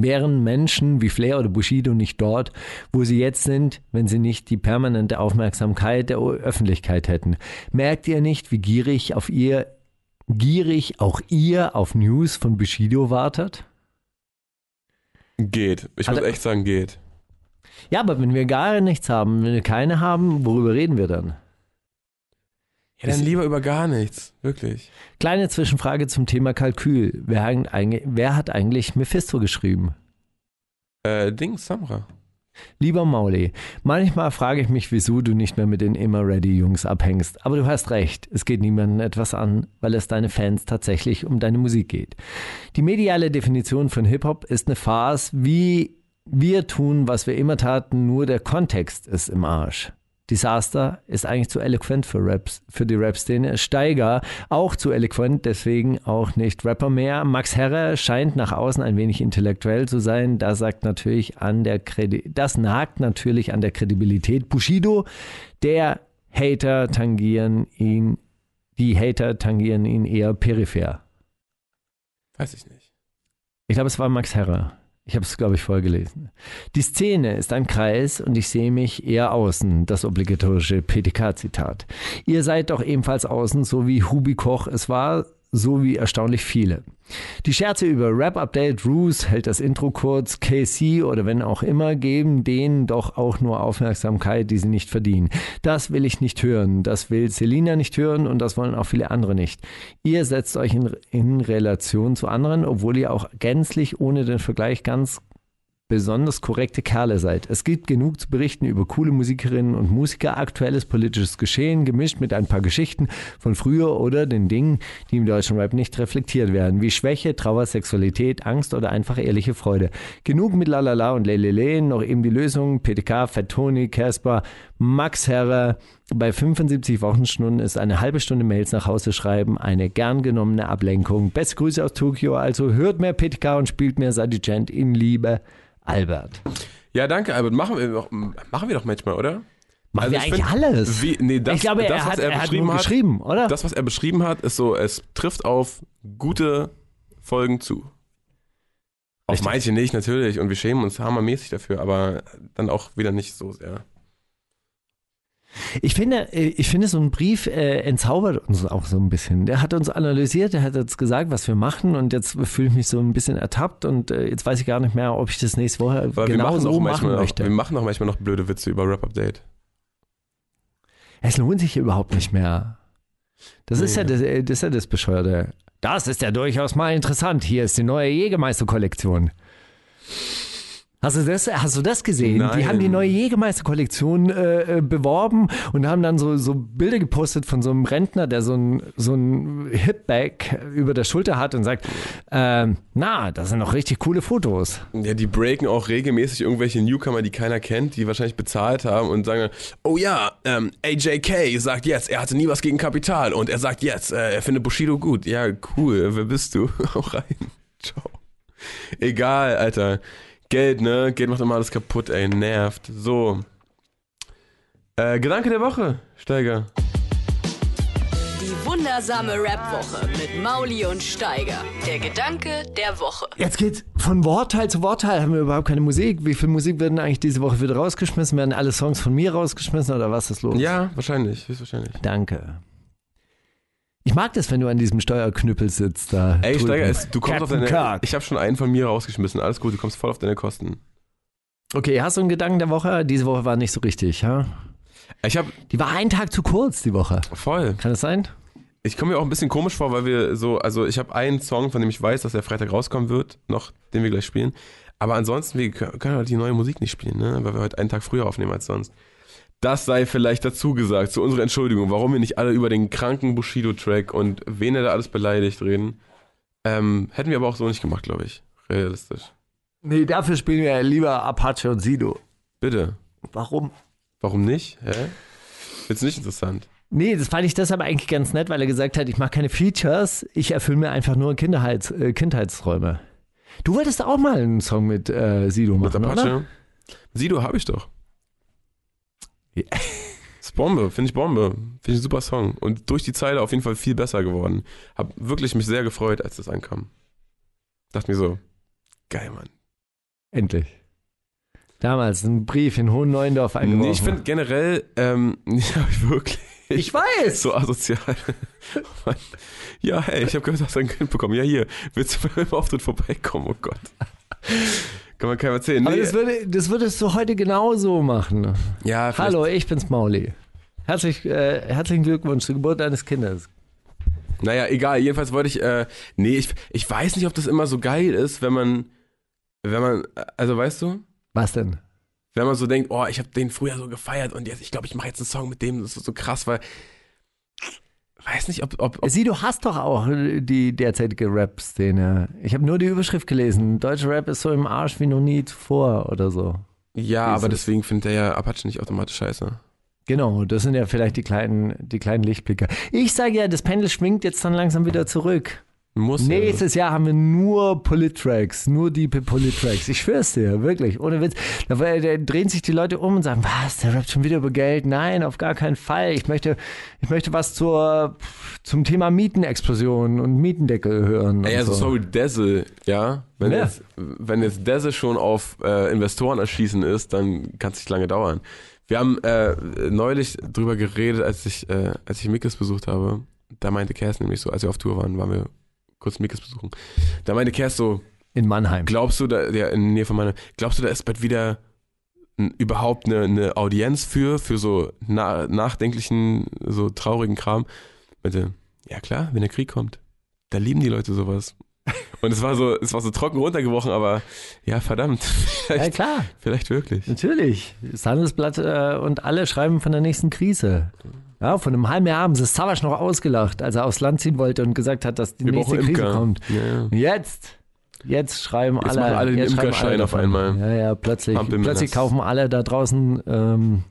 Wären Menschen wie Flair oder Bushido nicht dort, wo sie jetzt sind, wenn sie nicht die permanente Aufmerksamkeit der Öffentlichkeit hätten? Merkt ihr nicht, wie gierig auf ihr, gierig auch ihr auf News von Bushido wartet? Geht. Ich muss Also- echt sagen, geht. Ja, aber wenn wir gar nichts haben, wenn wir keine haben, worüber reden wir dann? Ja, dann lieber über gar nichts. Wirklich. Kleine Zwischenfrage zum Thema Kalkül. Wer, hat eigentlich- wer hat eigentlich Mephisto geschrieben? Äh, Ding, Samra. Lieber Mauli, manchmal frage ich mich, wieso du nicht mehr mit den Immer Ready Jungs abhängst. Aber du hast recht, es geht niemandem etwas an, weil es deine Fans tatsächlich um deine Musik geht. Die mediale Definition von Hip-Hop ist eine Farce, wie wir tun, was wir immer taten, nur der Kontext ist im Arsch. Disaster ist eigentlich zu eloquent für Raps, für die Rap-Szene. Steiger auch zu eloquent, deswegen auch nicht Rapper mehr. Max Herrer scheint nach außen ein wenig intellektuell zu sein. Das sagt natürlich an der Kredi das nagt natürlich an der Kredibilität. Bushido, der Hater tangieren ihn, die Hater tangieren ihn eher peripher. Weiß ich nicht. Ich glaube, es war Max Herrer. Ich habe es, glaube ich, vorgelesen. Die Szene ist ein Kreis und ich sehe mich eher außen, das obligatorische PTK-Zitat. Ihr seid doch ebenfalls außen, so wie Hubi Koch es war, so wie erstaunlich viele. Die Scherze über Rap-Update, Roos hält das Intro kurz, KC oder wenn auch immer geben denen doch auch nur Aufmerksamkeit, die sie nicht verdienen. Das will ich nicht hören, das will Selina nicht hören und das wollen auch viele andere nicht. Ihr setzt euch in, in Relation zu anderen, obwohl ihr auch gänzlich ohne den Vergleich ganz besonders korrekte Kerle seid. Es gibt genug zu berichten über coole Musikerinnen und Musiker, aktuelles politisches Geschehen, gemischt mit ein paar Geschichten von früher oder den Dingen, die im deutschen Rap nicht reflektiert werden, wie Schwäche, Trauer, Sexualität, Angst oder einfach ehrliche Freude. Genug mit Lalala und Lelele, noch eben die Lösung, PTK, Fat Tony, Casper, Max Herrer. Bei 75 Wochenstunden ist eine halbe Stunde Mails nach Hause schreiben eine gern genommene Ablenkung. Beste Grüße aus Tokio, also hört mehr PTK und spielt mehr Sadie Gent in Liebe. Albert. Ja, danke, Albert. Machen wir doch, machen wir doch manchmal, oder? Machen Also wir ich eigentlich find, alles? Wie, nee, das, ich glaube, das, er, was hat, er, er hat beschrieben hat, geschrieben, oder? das, was er beschrieben hat, ist so, es trifft auf gute Folgen zu. Auf Richtig. manche nicht, natürlich. Und wir schämen uns hammermäßig dafür, aber dann auch wieder nicht so sehr. Ich finde, äh, ich finde, so ein Brief äh, entzaubert uns auch so ein bisschen. Der hat uns analysiert, der hat jetzt gesagt, was wir machen und jetzt fühle ich mich so ein bisschen ertappt und äh, jetzt weiß ich gar nicht mehr, ob ich das nächste Woche wir genau machen, so auch machen manchmal noch, möchte. wir machen auch manchmal noch blöde Witze über Rap Update. Es lohnt sich überhaupt nicht mehr. Das, ist Nee. ja das, äh, das ist ja das Bescheuerte. Das ist ja durchaus mal interessant. Hier ist die neue Jägermeister-Kollektion. Hast du das, hast du das gesehen? Die Nein. haben die neue Jägermeister-Kollektion äh, äh, beworben und haben dann so, so Bilder gepostet von so einem Rentner, der so ein, so ein Hipbag über der Schulter hat und sagt, ähm, na, das sind noch richtig coole Fotos. Ja, die breaken auch regelmäßig irgendwelche Newcomer, die keiner kennt, die wahrscheinlich bezahlt haben und sagen, oh ja, ähm, AJK sagt jetzt, er hatte nie was gegen Kapital und er sagt jetzt, äh, er findet Bushido gut. Ja, cool, wer bist du? Hau rein. Ciao. Egal, Alter. Geld, ne? Geld macht immer alles kaputt, ey. Nervt. So. Äh, Gedanke der Woche, Steiger. Die wundersame Rap-Woche mit Mauli und Steiger. Der Gedanke der Woche. Jetzt geht's von Wortteil zu Wortteil. Haben wir überhaupt keine Musik? Wie viel Musik werden eigentlich diese Woche wieder rausgeschmissen? Werden alle Songs von mir rausgeschmissen oder was ist los? Ja, wahrscheinlich. Höchstwahrscheinlich. Danke. Ich mag das, wenn du an diesem Steuerknüppel sitzt. Da Ey. Steiger, es, du kommst auf Captain deine. Kirk. Ich habe schon einen von mir rausgeschmissen. Alles gut, du kommst voll auf deine Kosten. Okay, hast du einen Gedanken der Woche? Diese Woche war nicht so richtig, ja? Ich habe Die war einen Tag zu kurz, die Woche. voll. Kann das sein? Ich komme mir auch ein bisschen komisch vor, weil wir so, also ich habe einen Song, von dem ich weiß, dass der Freitag rauskommen wird, noch, den wir gleich spielen. Aber ansonsten, wir können können halt die neue Musik nicht spielen, ne? weil wir heute einen Tag früher aufnehmen als sonst. Das sei vielleicht dazu gesagt, zu unserer Entschuldigung, warum wir nicht alle über den kranken Bushido-Track und wen er da alles beleidigt reden. Ähm, hätten wir aber auch so nicht gemacht, glaube ich. Realistisch. Nee, dafür spielen wir lieber Apache und Sido. Bitte. Warum? Warum nicht? Hä? Ist nicht interessant. Nee, das fand ich deshalb eigentlich ganz nett, weil er gesagt hat, ich mache keine Features, ich erfülle mir einfach nur Kinderheits, äh, Kindheitsträume. Du wolltest auch mal einen Song mit äh, Sido Mit machen, oder? Apache? Sido habe ich doch. Ja. ist Bombe, finde ich Bombe. Finde ich ein super Song. Und durch die Zeile auf jeden Fall viel besser geworden. Hab wirklich mich sehr gefreut, als das ankam. Dachte mir so, geil, Mann. Endlich. Damals ein Brief in Hohen Neuendorf eingeworfen. Nee, ich finde generell, ähm, ja, ich wirklich. Ich weiß. So asozial. Ja, hey, ich habe gehört, du hast ein Kind bekommen. Ja, hier, willst du beim Auftritt vorbeikommen? Oh Gott. Kann man keinem erzählen. Aber Nee, das, würde, das würdest du heute genauso machen. ja, vielleicht- Hallo, ich bin's Mauli. Herzlich, äh, herzlichen Glückwunsch zur Geburt deines Kindes. Naja, egal. Jedenfalls wollte ich, äh, nee, ich, ich weiß nicht, ob das immer so geil ist, wenn man, wenn man, also weißt du, Was denn? wenn man so denkt, oh, ich habe den früher so gefeiert und jetzt, ich glaube, ich mache jetzt einen Song mit dem, das ist so krass, weil, weiß nicht, ob, ob, ob Sie, du hast doch auch die derzeitige Rap-Szene. Ich habe nur die Überschrift gelesen. Deutsche Rap ist so im Arsch wie noch nie zuvor oder so. ja, aber es? deswegen findet der ja Apache nicht automatisch scheiße. Genau, das sind ja vielleicht die kleinen, die kleinen Lichtblicke. Ich sage ja, das Pendel schwingt jetzt dann langsam wieder zurück. Muss ja. Nächstes Jahr haben wir nur Polit-Tracks, nur diepe Polit-Tracks. Ich schwör's dir, wirklich, ohne Witz. Da, da drehen sich die Leute um und sagen, was, der rappt schon wieder über Geld? Nein, auf gar keinen Fall. Ich möchte, ich möchte was zur, zum Thema Mietenexplosion und Mietendeckel hören. Ey, also so. sorry, Dazzle, ja. Wenn, Ja. Jetzt, wenn jetzt Dazzle schon auf äh, Investoren erschießen ist, dann kann es nicht lange dauern. Wir haben äh, neulich drüber geredet, als ich, äh, als ich Mickes besucht habe. Da meinte Kerstin nämlich so, als wir auf Tour waren, waren wir kurz Mickes besuchen. Da meinte Kerstin so, In Mannheim. glaubst du, da, ja, in der Nähe von meiner, glaubst du, da ist bald wieder überhaupt eine, eine Audienz für, für so na, nachdenklichen, so traurigen Kram? Meinte, ja klar, wenn der Krieg kommt, da lieben die Leute sowas. Und es war so, es war so trocken runtergebrochen, aber ja, verdammt, Ja, klar. vielleicht wirklich. Natürlich. Das Handelsblatt äh, und alle schreiben von der nächsten Krise. Ja, von einem halben Jahr haben sie Savage noch ausgelacht, als er aufs Land ziehen wollte und gesagt hat, dass die Wir nächste Krise Imker. kommt. Ja. Jetzt, jetzt schreiben Jetzt alle. alle den jetzt Imkerschein alle auf einmal. Ja, ja, plötzlich. Plötzlich kaufen alle da draußen ähm,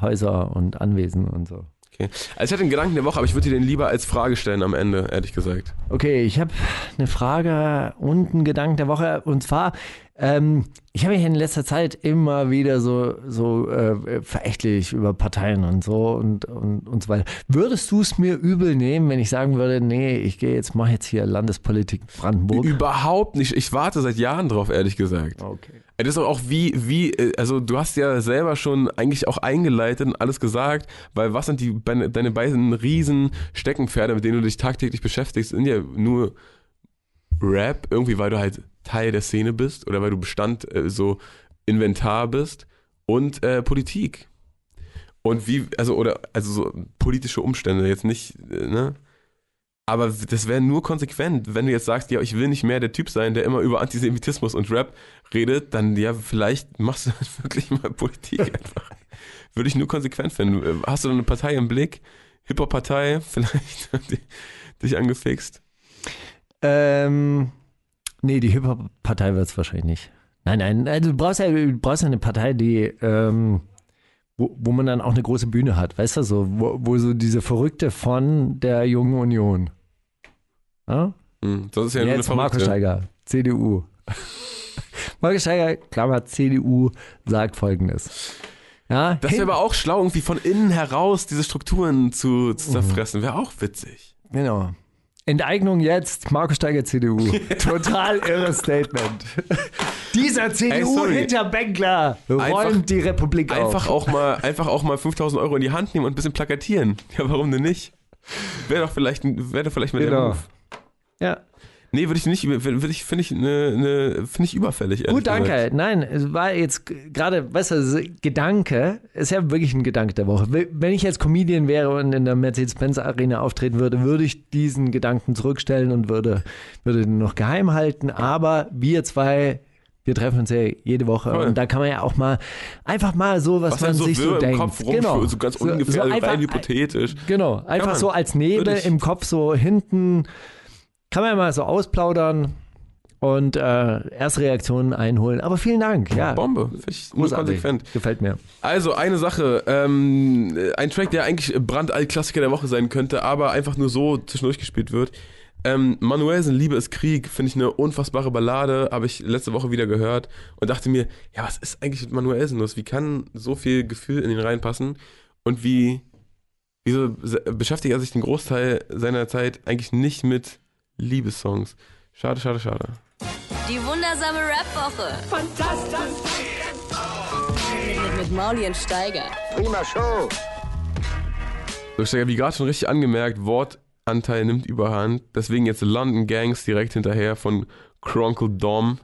Häuser und Anwesen und so. Okay. Also ich hatte einen Gedanken der Woche, aber ich würde dir den lieber als Frage stellen am Ende, ehrlich gesagt. Okay, ich habe eine Frage und einen Gedanken der Woche. Und zwar, ähm, ich habe mich in letzter Zeit immer wieder so, so äh, verächtlich über Parteien und so und, und, und so weiter. Würdest du es mir übel nehmen, wenn ich sagen würde, nee, ich gehe jetzt, mache jetzt hier Landespolitik Brandenburg? Überhaupt nicht. Ich warte seit Jahren drauf, ehrlich gesagt. Okay. Das ist doch auch wie, wie, äh, also du hast ja selber schon eigentlich auch eingeleitet und alles gesagt, weil was sind die deine, deine beiden riesen Steckenpferde, mit denen du dich tagtäglich beschäftigst, sind ja nur Rap, irgendwie weil du halt Teil der Szene bist oder weil du Bestand, äh, so Inventar bist und äh, Politik. Und wie, also, oder, also so politische Umstände, jetzt nicht, äh, ne? Aber das wäre nur konsequent, wenn du jetzt sagst, ja, ich will nicht mehr der Typ sein, der immer über Antisemitismus und Rap redet, dann ja, vielleicht machst du halt wirklich mal Politik einfach. Würde ich nur konsequent finden. Hast du da eine Partei im Blick? Hip-Hop-Partei, vielleicht dich angefixt. Ähm, nee, die Hip-Hop-Partei wird es wahrscheinlich nicht. Nein, nein, also du brauchst ja, du brauchst ja eine Partei, die, ähm, wo, wo man dann auch eine große Bühne hat, weißt du, so, wo, wo so diese Verrückte von der Jungen Union. Ja? Hm, das ist ja nur eine Jetzt Markus Verrückte. Steiger, CDU. Markus Steiger, Klammer CDU, sagt folgendes. Ja, Das wäre aber auch schlau, irgendwie von innen heraus diese Strukturen zu, zu zerfressen. Wäre auch witzig. Genau. Enteignung jetzt, Markus Steiger, CDU. Total irres Statement. Dieser. CDU-Hinterbänkler räumt die Republik Einfach auf. auch mal, einfach auch mal 5000 Euro in die Hand nehmen und ein bisschen plakatieren. Ja, warum denn nicht? Wäre doch vielleicht, wäre doch vielleicht mal der Genau. Move. Ja. Nee, würde ich nicht, würde ich, finde ich, ne, ne, finde ich überfällig. Gut, danke. gesagt. Nein, es war jetzt gerade, weißt du, so Gedanke, ist ja wirklich ein Gedanke der Woche. Wenn ich jetzt Comedian wäre und in der Mercedes-Benz-Arena auftreten würde, würde ich diesen Gedanken zurückstellen und würde, würde den noch geheim halten. Aber wir zwei, wir treffen uns ja jede Woche Voll. und da kann man ja auch mal einfach mal so, was, Was man so sich so denkt. Kopf rumführt, genau. so ganz ungefähr, so einfach- rein hypothetisch. Genau, einfach so als Nebel im Kopf so hinten. Kann man ja mal so ausplaudern und äh, erste Reaktionen einholen. Aber vielen Dank. Ja, Bombe. Ich großartig. konsequent. Gefällt mir. Also, eine Sache. Ähm, ein Track, der eigentlich brandalt-Klassiker der Woche sein könnte, aber einfach nur so zwischendurch gespielt wird. Ähm, Manuelsen Liebe ist Krieg, finde ich eine unfassbare Ballade, habe ich letzte Woche wieder gehört und dachte mir, ja, was ist eigentlich mit Manuelsen los? Wie kann so viel Gefühl in ihn reinpassen? Und wie, wieso beschäftigt er sich den Großteil seiner Zeit eigentlich nicht mit Liebessongs? Schade, schade, schade. Die wundersame Rap-Woche. Fantastisch. Mit, mit Mauli und Steiger. Prima Show. So, Steiger, wie gerade schon richtig angemerkt, Wortanteil nimmt überhand. Deswegen jetzt London Gangs direkt hinterher von Kronkle Dom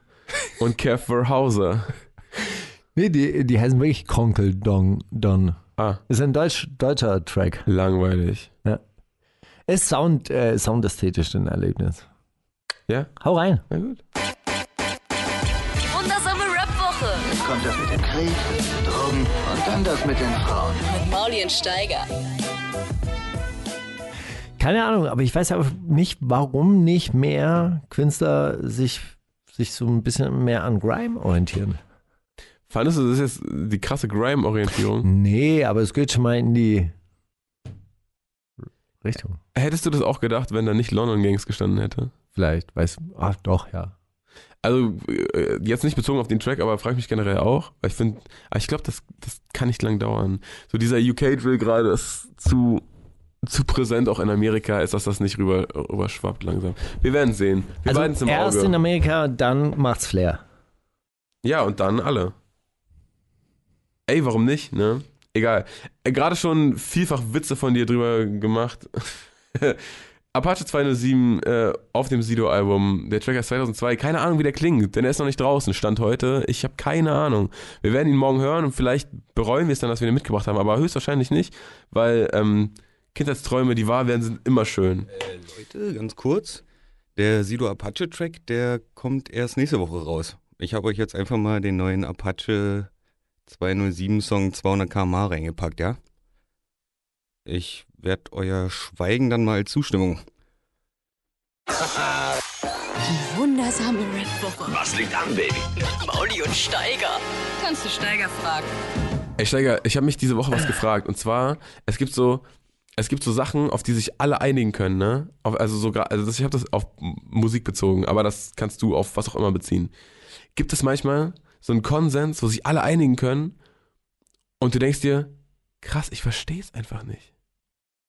und Kev Verhauser. Nee, die, die heißen wirklich Kronkel Dong Don. Ah, Ist ein Deutsch, deutscher Track. langweilig. Ist Sound, äh, soundästhetisch ein Erlebnis. Ja? Hau rein. Na gut. Die wundersame Rap-Woche. Jetzt kommt das mit dem Krieg, Drogen und dann das mit den Frauen. Mit Mauli und Steiger. Keine Ahnung, aber ich weiß aber nicht, warum nicht mehr Künstler sich, sich so ein bisschen mehr an Grime orientieren. Fandest du, das ist jetzt die krasse Grime-Orientierung? Nee, aber es geht schon mal in die Richtung. Hättest du das auch gedacht, wenn da nicht London Gangs gestanden hätte? Vielleicht, weiß, ach doch, ja. Also, äh, jetzt nicht bezogen auf den Track, aber frage mich generell auch. Weil ich finde, ich glaube, das, das kann nicht lang dauern. So dieser UK-Drill gerade ist zu, zu präsent, auch in Amerika, ist, dass das nicht rüber, rüberschwappt langsam. Wir werden sehen. Wir beiden Also im erst Auge. in Amerika, dann macht's Flair. Ja, und dann alle. Ey, warum nicht, ne? Egal. Äh, Gerade schon vielfach Witze von dir drüber gemacht. Apache 207 äh, auf dem Sido-Album. Der Track ist 2002. Keine Ahnung, wie der klingt, denn er ist noch nicht draußen. Stand heute. Ich habe keine Ahnung. Wir werden ihn morgen hören und vielleicht bereuen wir es dann, dass wir ihn mitgebracht haben, aber höchstwahrscheinlich nicht, weil ähm, Kindheitsträume, die wahr werden, sind immer schön. Leute, ganz kurz. Der Sido Apache Track, der kommt erst nächste Woche raus. Ich habe euch jetzt einfach mal den neuen Apache 207 Song 200 km reingepackt, ja? Ich werde euer Schweigen dann mal als Zustimmung. Die wundersame Rap-Woche. Was liegt an, Baby? Mauli und Steiger. Kannst du Steiger fragen? Ey Steiger, ich habe mich diese Woche was gefragt und zwar, es gibt so, es gibt so Sachen, auf die sich alle einigen können, ne? Auf, also sogar, also das, ich habe das auf Musik bezogen, aber das kannst du auf was auch immer beziehen. Gibt es manchmal so einen Konsens, wo sich alle einigen können und du denkst dir, krass, ich verstehe es einfach nicht.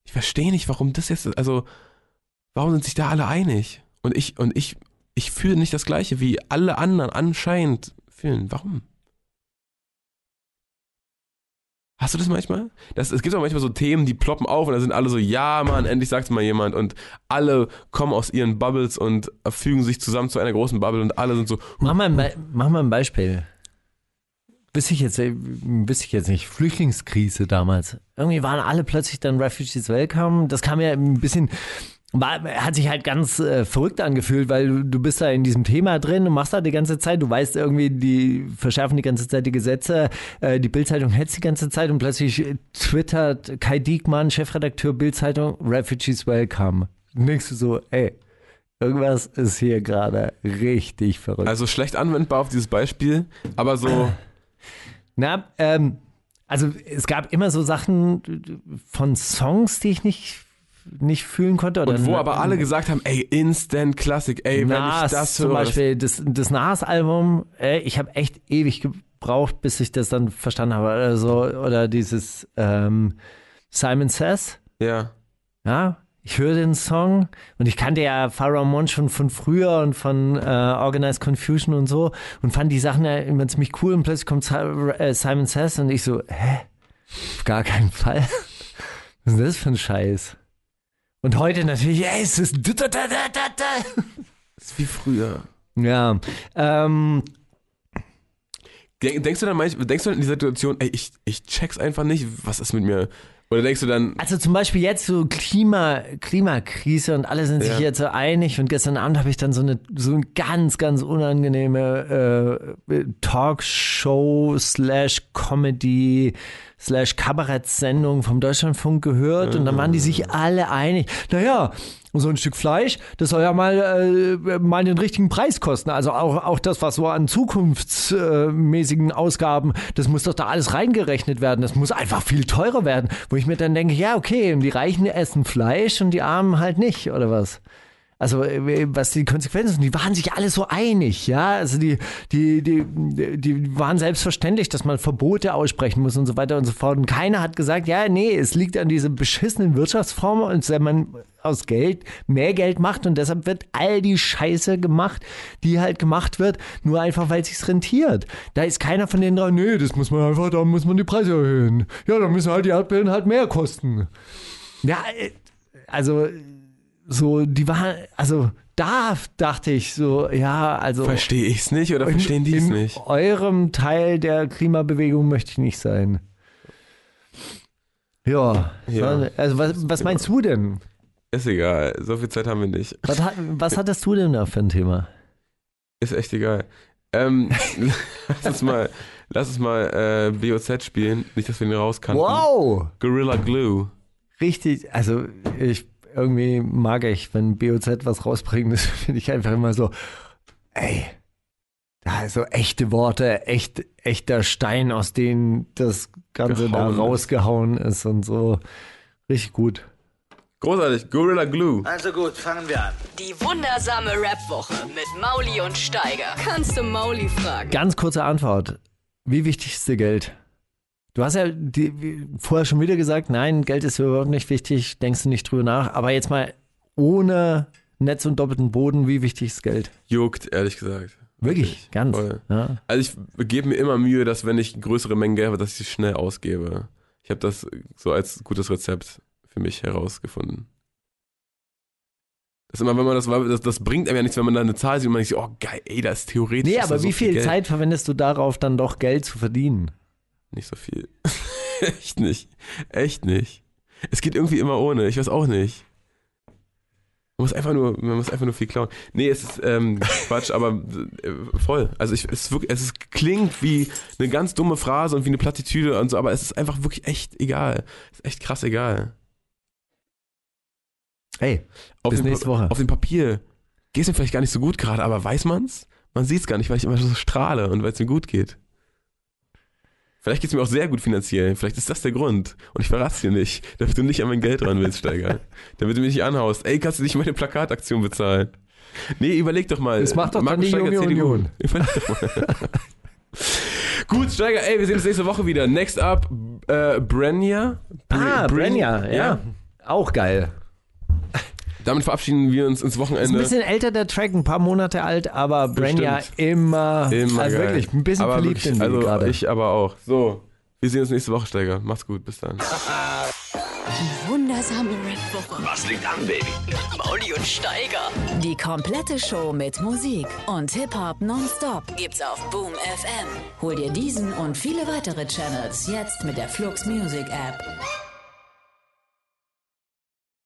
Ich verstehe nicht, warum das jetzt, also warum sind sich da alle einig? Und ich und ich ich fühle nicht das gleiche wie alle anderen anscheinend fühlen. Warum? Hast du das manchmal? Das, es gibt auch manchmal so Themen, die ploppen auf und da sind alle so, ja, Mann, endlich sagt mal jemand und alle kommen aus ihren Bubbles und fügen sich zusammen zu einer großen Bubble und alle sind so, Mach mal ein, Be mach mal ein Beispiel. Wüsste ich, jetzt, äh, wüsste ich jetzt nicht, Flüchtlingskrise damals. Irgendwie waren alle plötzlich dann Refugees Welcome. Das kam ja ein bisschen, war, hat sich halt ganz äh, verrückt angefühlt, weil du, bist da in diesem Thema drin und machst da die ganze Zeit. Du weißt irgendwie, die verschärfen die ganze Zeit die Gesetze. Äh, die Bildzeitung hetzt die ganze Zeit und plötzlich äh, twittert Kai Diekmann, Chefredakteur Bildzeitung, Refugees Welcome. Denkst du so, ey, irgendwas ist hier gerade richtig verrückt. also schlecht anwendbar auf dieses Beispiel, aber so, Na, ähm, also es gab immer so Sachen von Songs, die ich nicht nicht fühlen konnte. Oder Und wo aber alle gesagt haben, ey, Instant Classic, ey, wenn ich Nas das zum höre. das- Beispiel, das, das Nas-Album, ey, ich habe echt ewig gebraucht, bis ich das dann verstanden habe. Oder, so, oder dieses ähm, Simon Says, Ja. ja, ich höre den Song und ich kannte ja Pharaoh Mon schon von früher und von äh, Organized Confusion und so und fand die Sachen ja immer ziemlich cool und plötzlich kommt äh, Simon Says und ich so, hä? Auf gar keinen Fall. Was ist denn das für ein Scheiß? Und heute natürlich, ey, es ist Das ist wie früher. ja, ähm, Denk, denkst du dann manchmal, denkst du in die Situation, ey, ich, ich check's einfach nicht, was ist mit mir? Oder denkst du dann, Also zum Beispiel jetzt so Klima, Klimakrise und alle sind sich Ja. jetzt so einig und gestern Abend habe ich dann so eine so eine ganz, ganz unangenehme äh, Talkshow slash Comedy slash Kabarettsendung vom Deutschlandfunk gehört und dann waren die sich alle einig. Naja, so ein Stück Fleisch, das soll ja mal, äh, mal den richtigen Preis kosten. Also auch, auch das, was so an zukunftsmäßigen Ausgaben, das muss doch da alles reingerechnet werden. Das muss einfach viel teurer werden. Wo ich mir dann denke, ja, okay, die Reichen essen Fleisch und die Armen halt nicht, oder was? Also äh, was die Konsequenzen sind, die waren sich alle so einig, ja. Also die, die, die, die waren selbstverständlich, dass man Verbote aussprechen muss und so weiter und so fort. Und keiner hat gesagt, ja, nee, es liegt an dieser beschissenen Wirtschaftsform und wenn man aus Geld mehr Geld macht und deshalb wird all die Scheiße gemacht, die halt gemacht wird, nur einfach, weil es sich rentiert. Da ist keiner von denen dran, nee, das muss man einfach, da muss man die Preise erhöhen. Ja, dann müssen halt die Erdbeeren halt mehr kosten. Ja, äh, also so, die waren, also da dachte ich so, ja, also verstehe ich's nicht oder verstehen die es in nicht? eurem Teil der Klimabewegung möchte ich nicht sein. Ja, Ja. also was, was meinst du denn? Ist egal, so viel Zeit haben wir nicht. Was, was hattest du denn da für ein Thema? Ist echt egal. Ähm, lass uns mal, lass uns mal äh, BOZ spielen, nicht, dass wir ihn rauskannten. Wow! Gorilla Glue. Richtig, also ich irgendwie mag ich, wenn BOZ was rausbringt, das finde ich einfach immer so, ey, da ist so echte Worte, echt, echter Stein, aus denen das Ganze Gehauen da ist. rausgehauen ist und so. Richtig gut. Großartig, Gorilla Glue. Also gut, fangen wir an. Die wundersame Rap-Woche mit Mauli und Steiger. Kannst du Mauli fragen? Ganz kurze Antwort. Wie wichtig ist dir Geld? Du hast ja die, vorher schon wieder gesagt, nein, Geld ist überhaupt nicht wichtig, denkst du nicht drüber nach. Aber jetzt mal ohne Netz und doppelten Boden, wie wichtig ist Geld? Juckt, ehrlich gesagt. Wirklich, ganz. Voll. Ja. Also ich gebe mir immer Mühe, dass wenn ich größere Mengen Geld habe, dass ich sie schnell ausgebe. Ich habe das so als gutes Rezept für mich herausgefunden. Das immer, wenn man das, das, das bringt einem ja nichts, wenn man da eine Zahl sieht und man sich, oh geil, ey, das ist theoretisch. Nee, aber so wie viel Geld. Zeit verwendest du darauf, dann doch Geld zu verdienen? Nicht so viel. Echt nicht. Echt nicht. Es geht irgendwie immer ohne. Ich weiß auch nicht. Man muss einfach nur, man muss einfach nur viel klauen. Nee, es ist ähm, Quatsch, aber äh, voll. Also ich, es, ist wirklich, es ist, klingt wie eine ganz dumme Phrase und wie eine Plattitüde und so, aber es ist einfach wirklich echt egal. Es ist echt krass egal. Hey, Auf Bis dem, nächste Woche. Auf dem Papier geht es mir vielleicht gar nicht so gut gerade, aber weiß man's? Man sieht's gar nicht, weil ich immer so strahle und weil es mir gut geht. Vielleicht geht's mir auch sehr gut finanziell. Vielleicht ist das der Grund. Und ich verrat's dir nicht, damit du nicht an mein Geld ran willst, Steiger. damit du mich nicht anhaust. Ey, kannst du nicht meine Plakataktion bezahlen? Nee, überleg doch mal. Das macht doch dann Markus die Steiger, Junge. Union. Überleg doch mal. Gut, Steiger, ey, wir sehen uns nächste Woche wieder. Next up, äh, Brenya. ah, Bren- Brenya, ja. Auch geil. Damit verabschieden wir uns ins Ist ein Wochenende. bisschen älter der Track, ein paar Monate alt, aber Brenya immer, Immer also geil. wirklich ein bisschen aber verliebt wirklich, in also gerade. Ich aber auch. So, wir sehen uns nächste Woche, Steiger. Mach's gut, bis dann. Die wundersame Rap-Woche. Was liegt an, Baby? Mauli und Steiger. Die komplette Show mit Musik und Hip-Hop nonstop gibt's auf Boom FM. Hol dir diesen und viele weitere Channels jetzt mit der Flux Music App.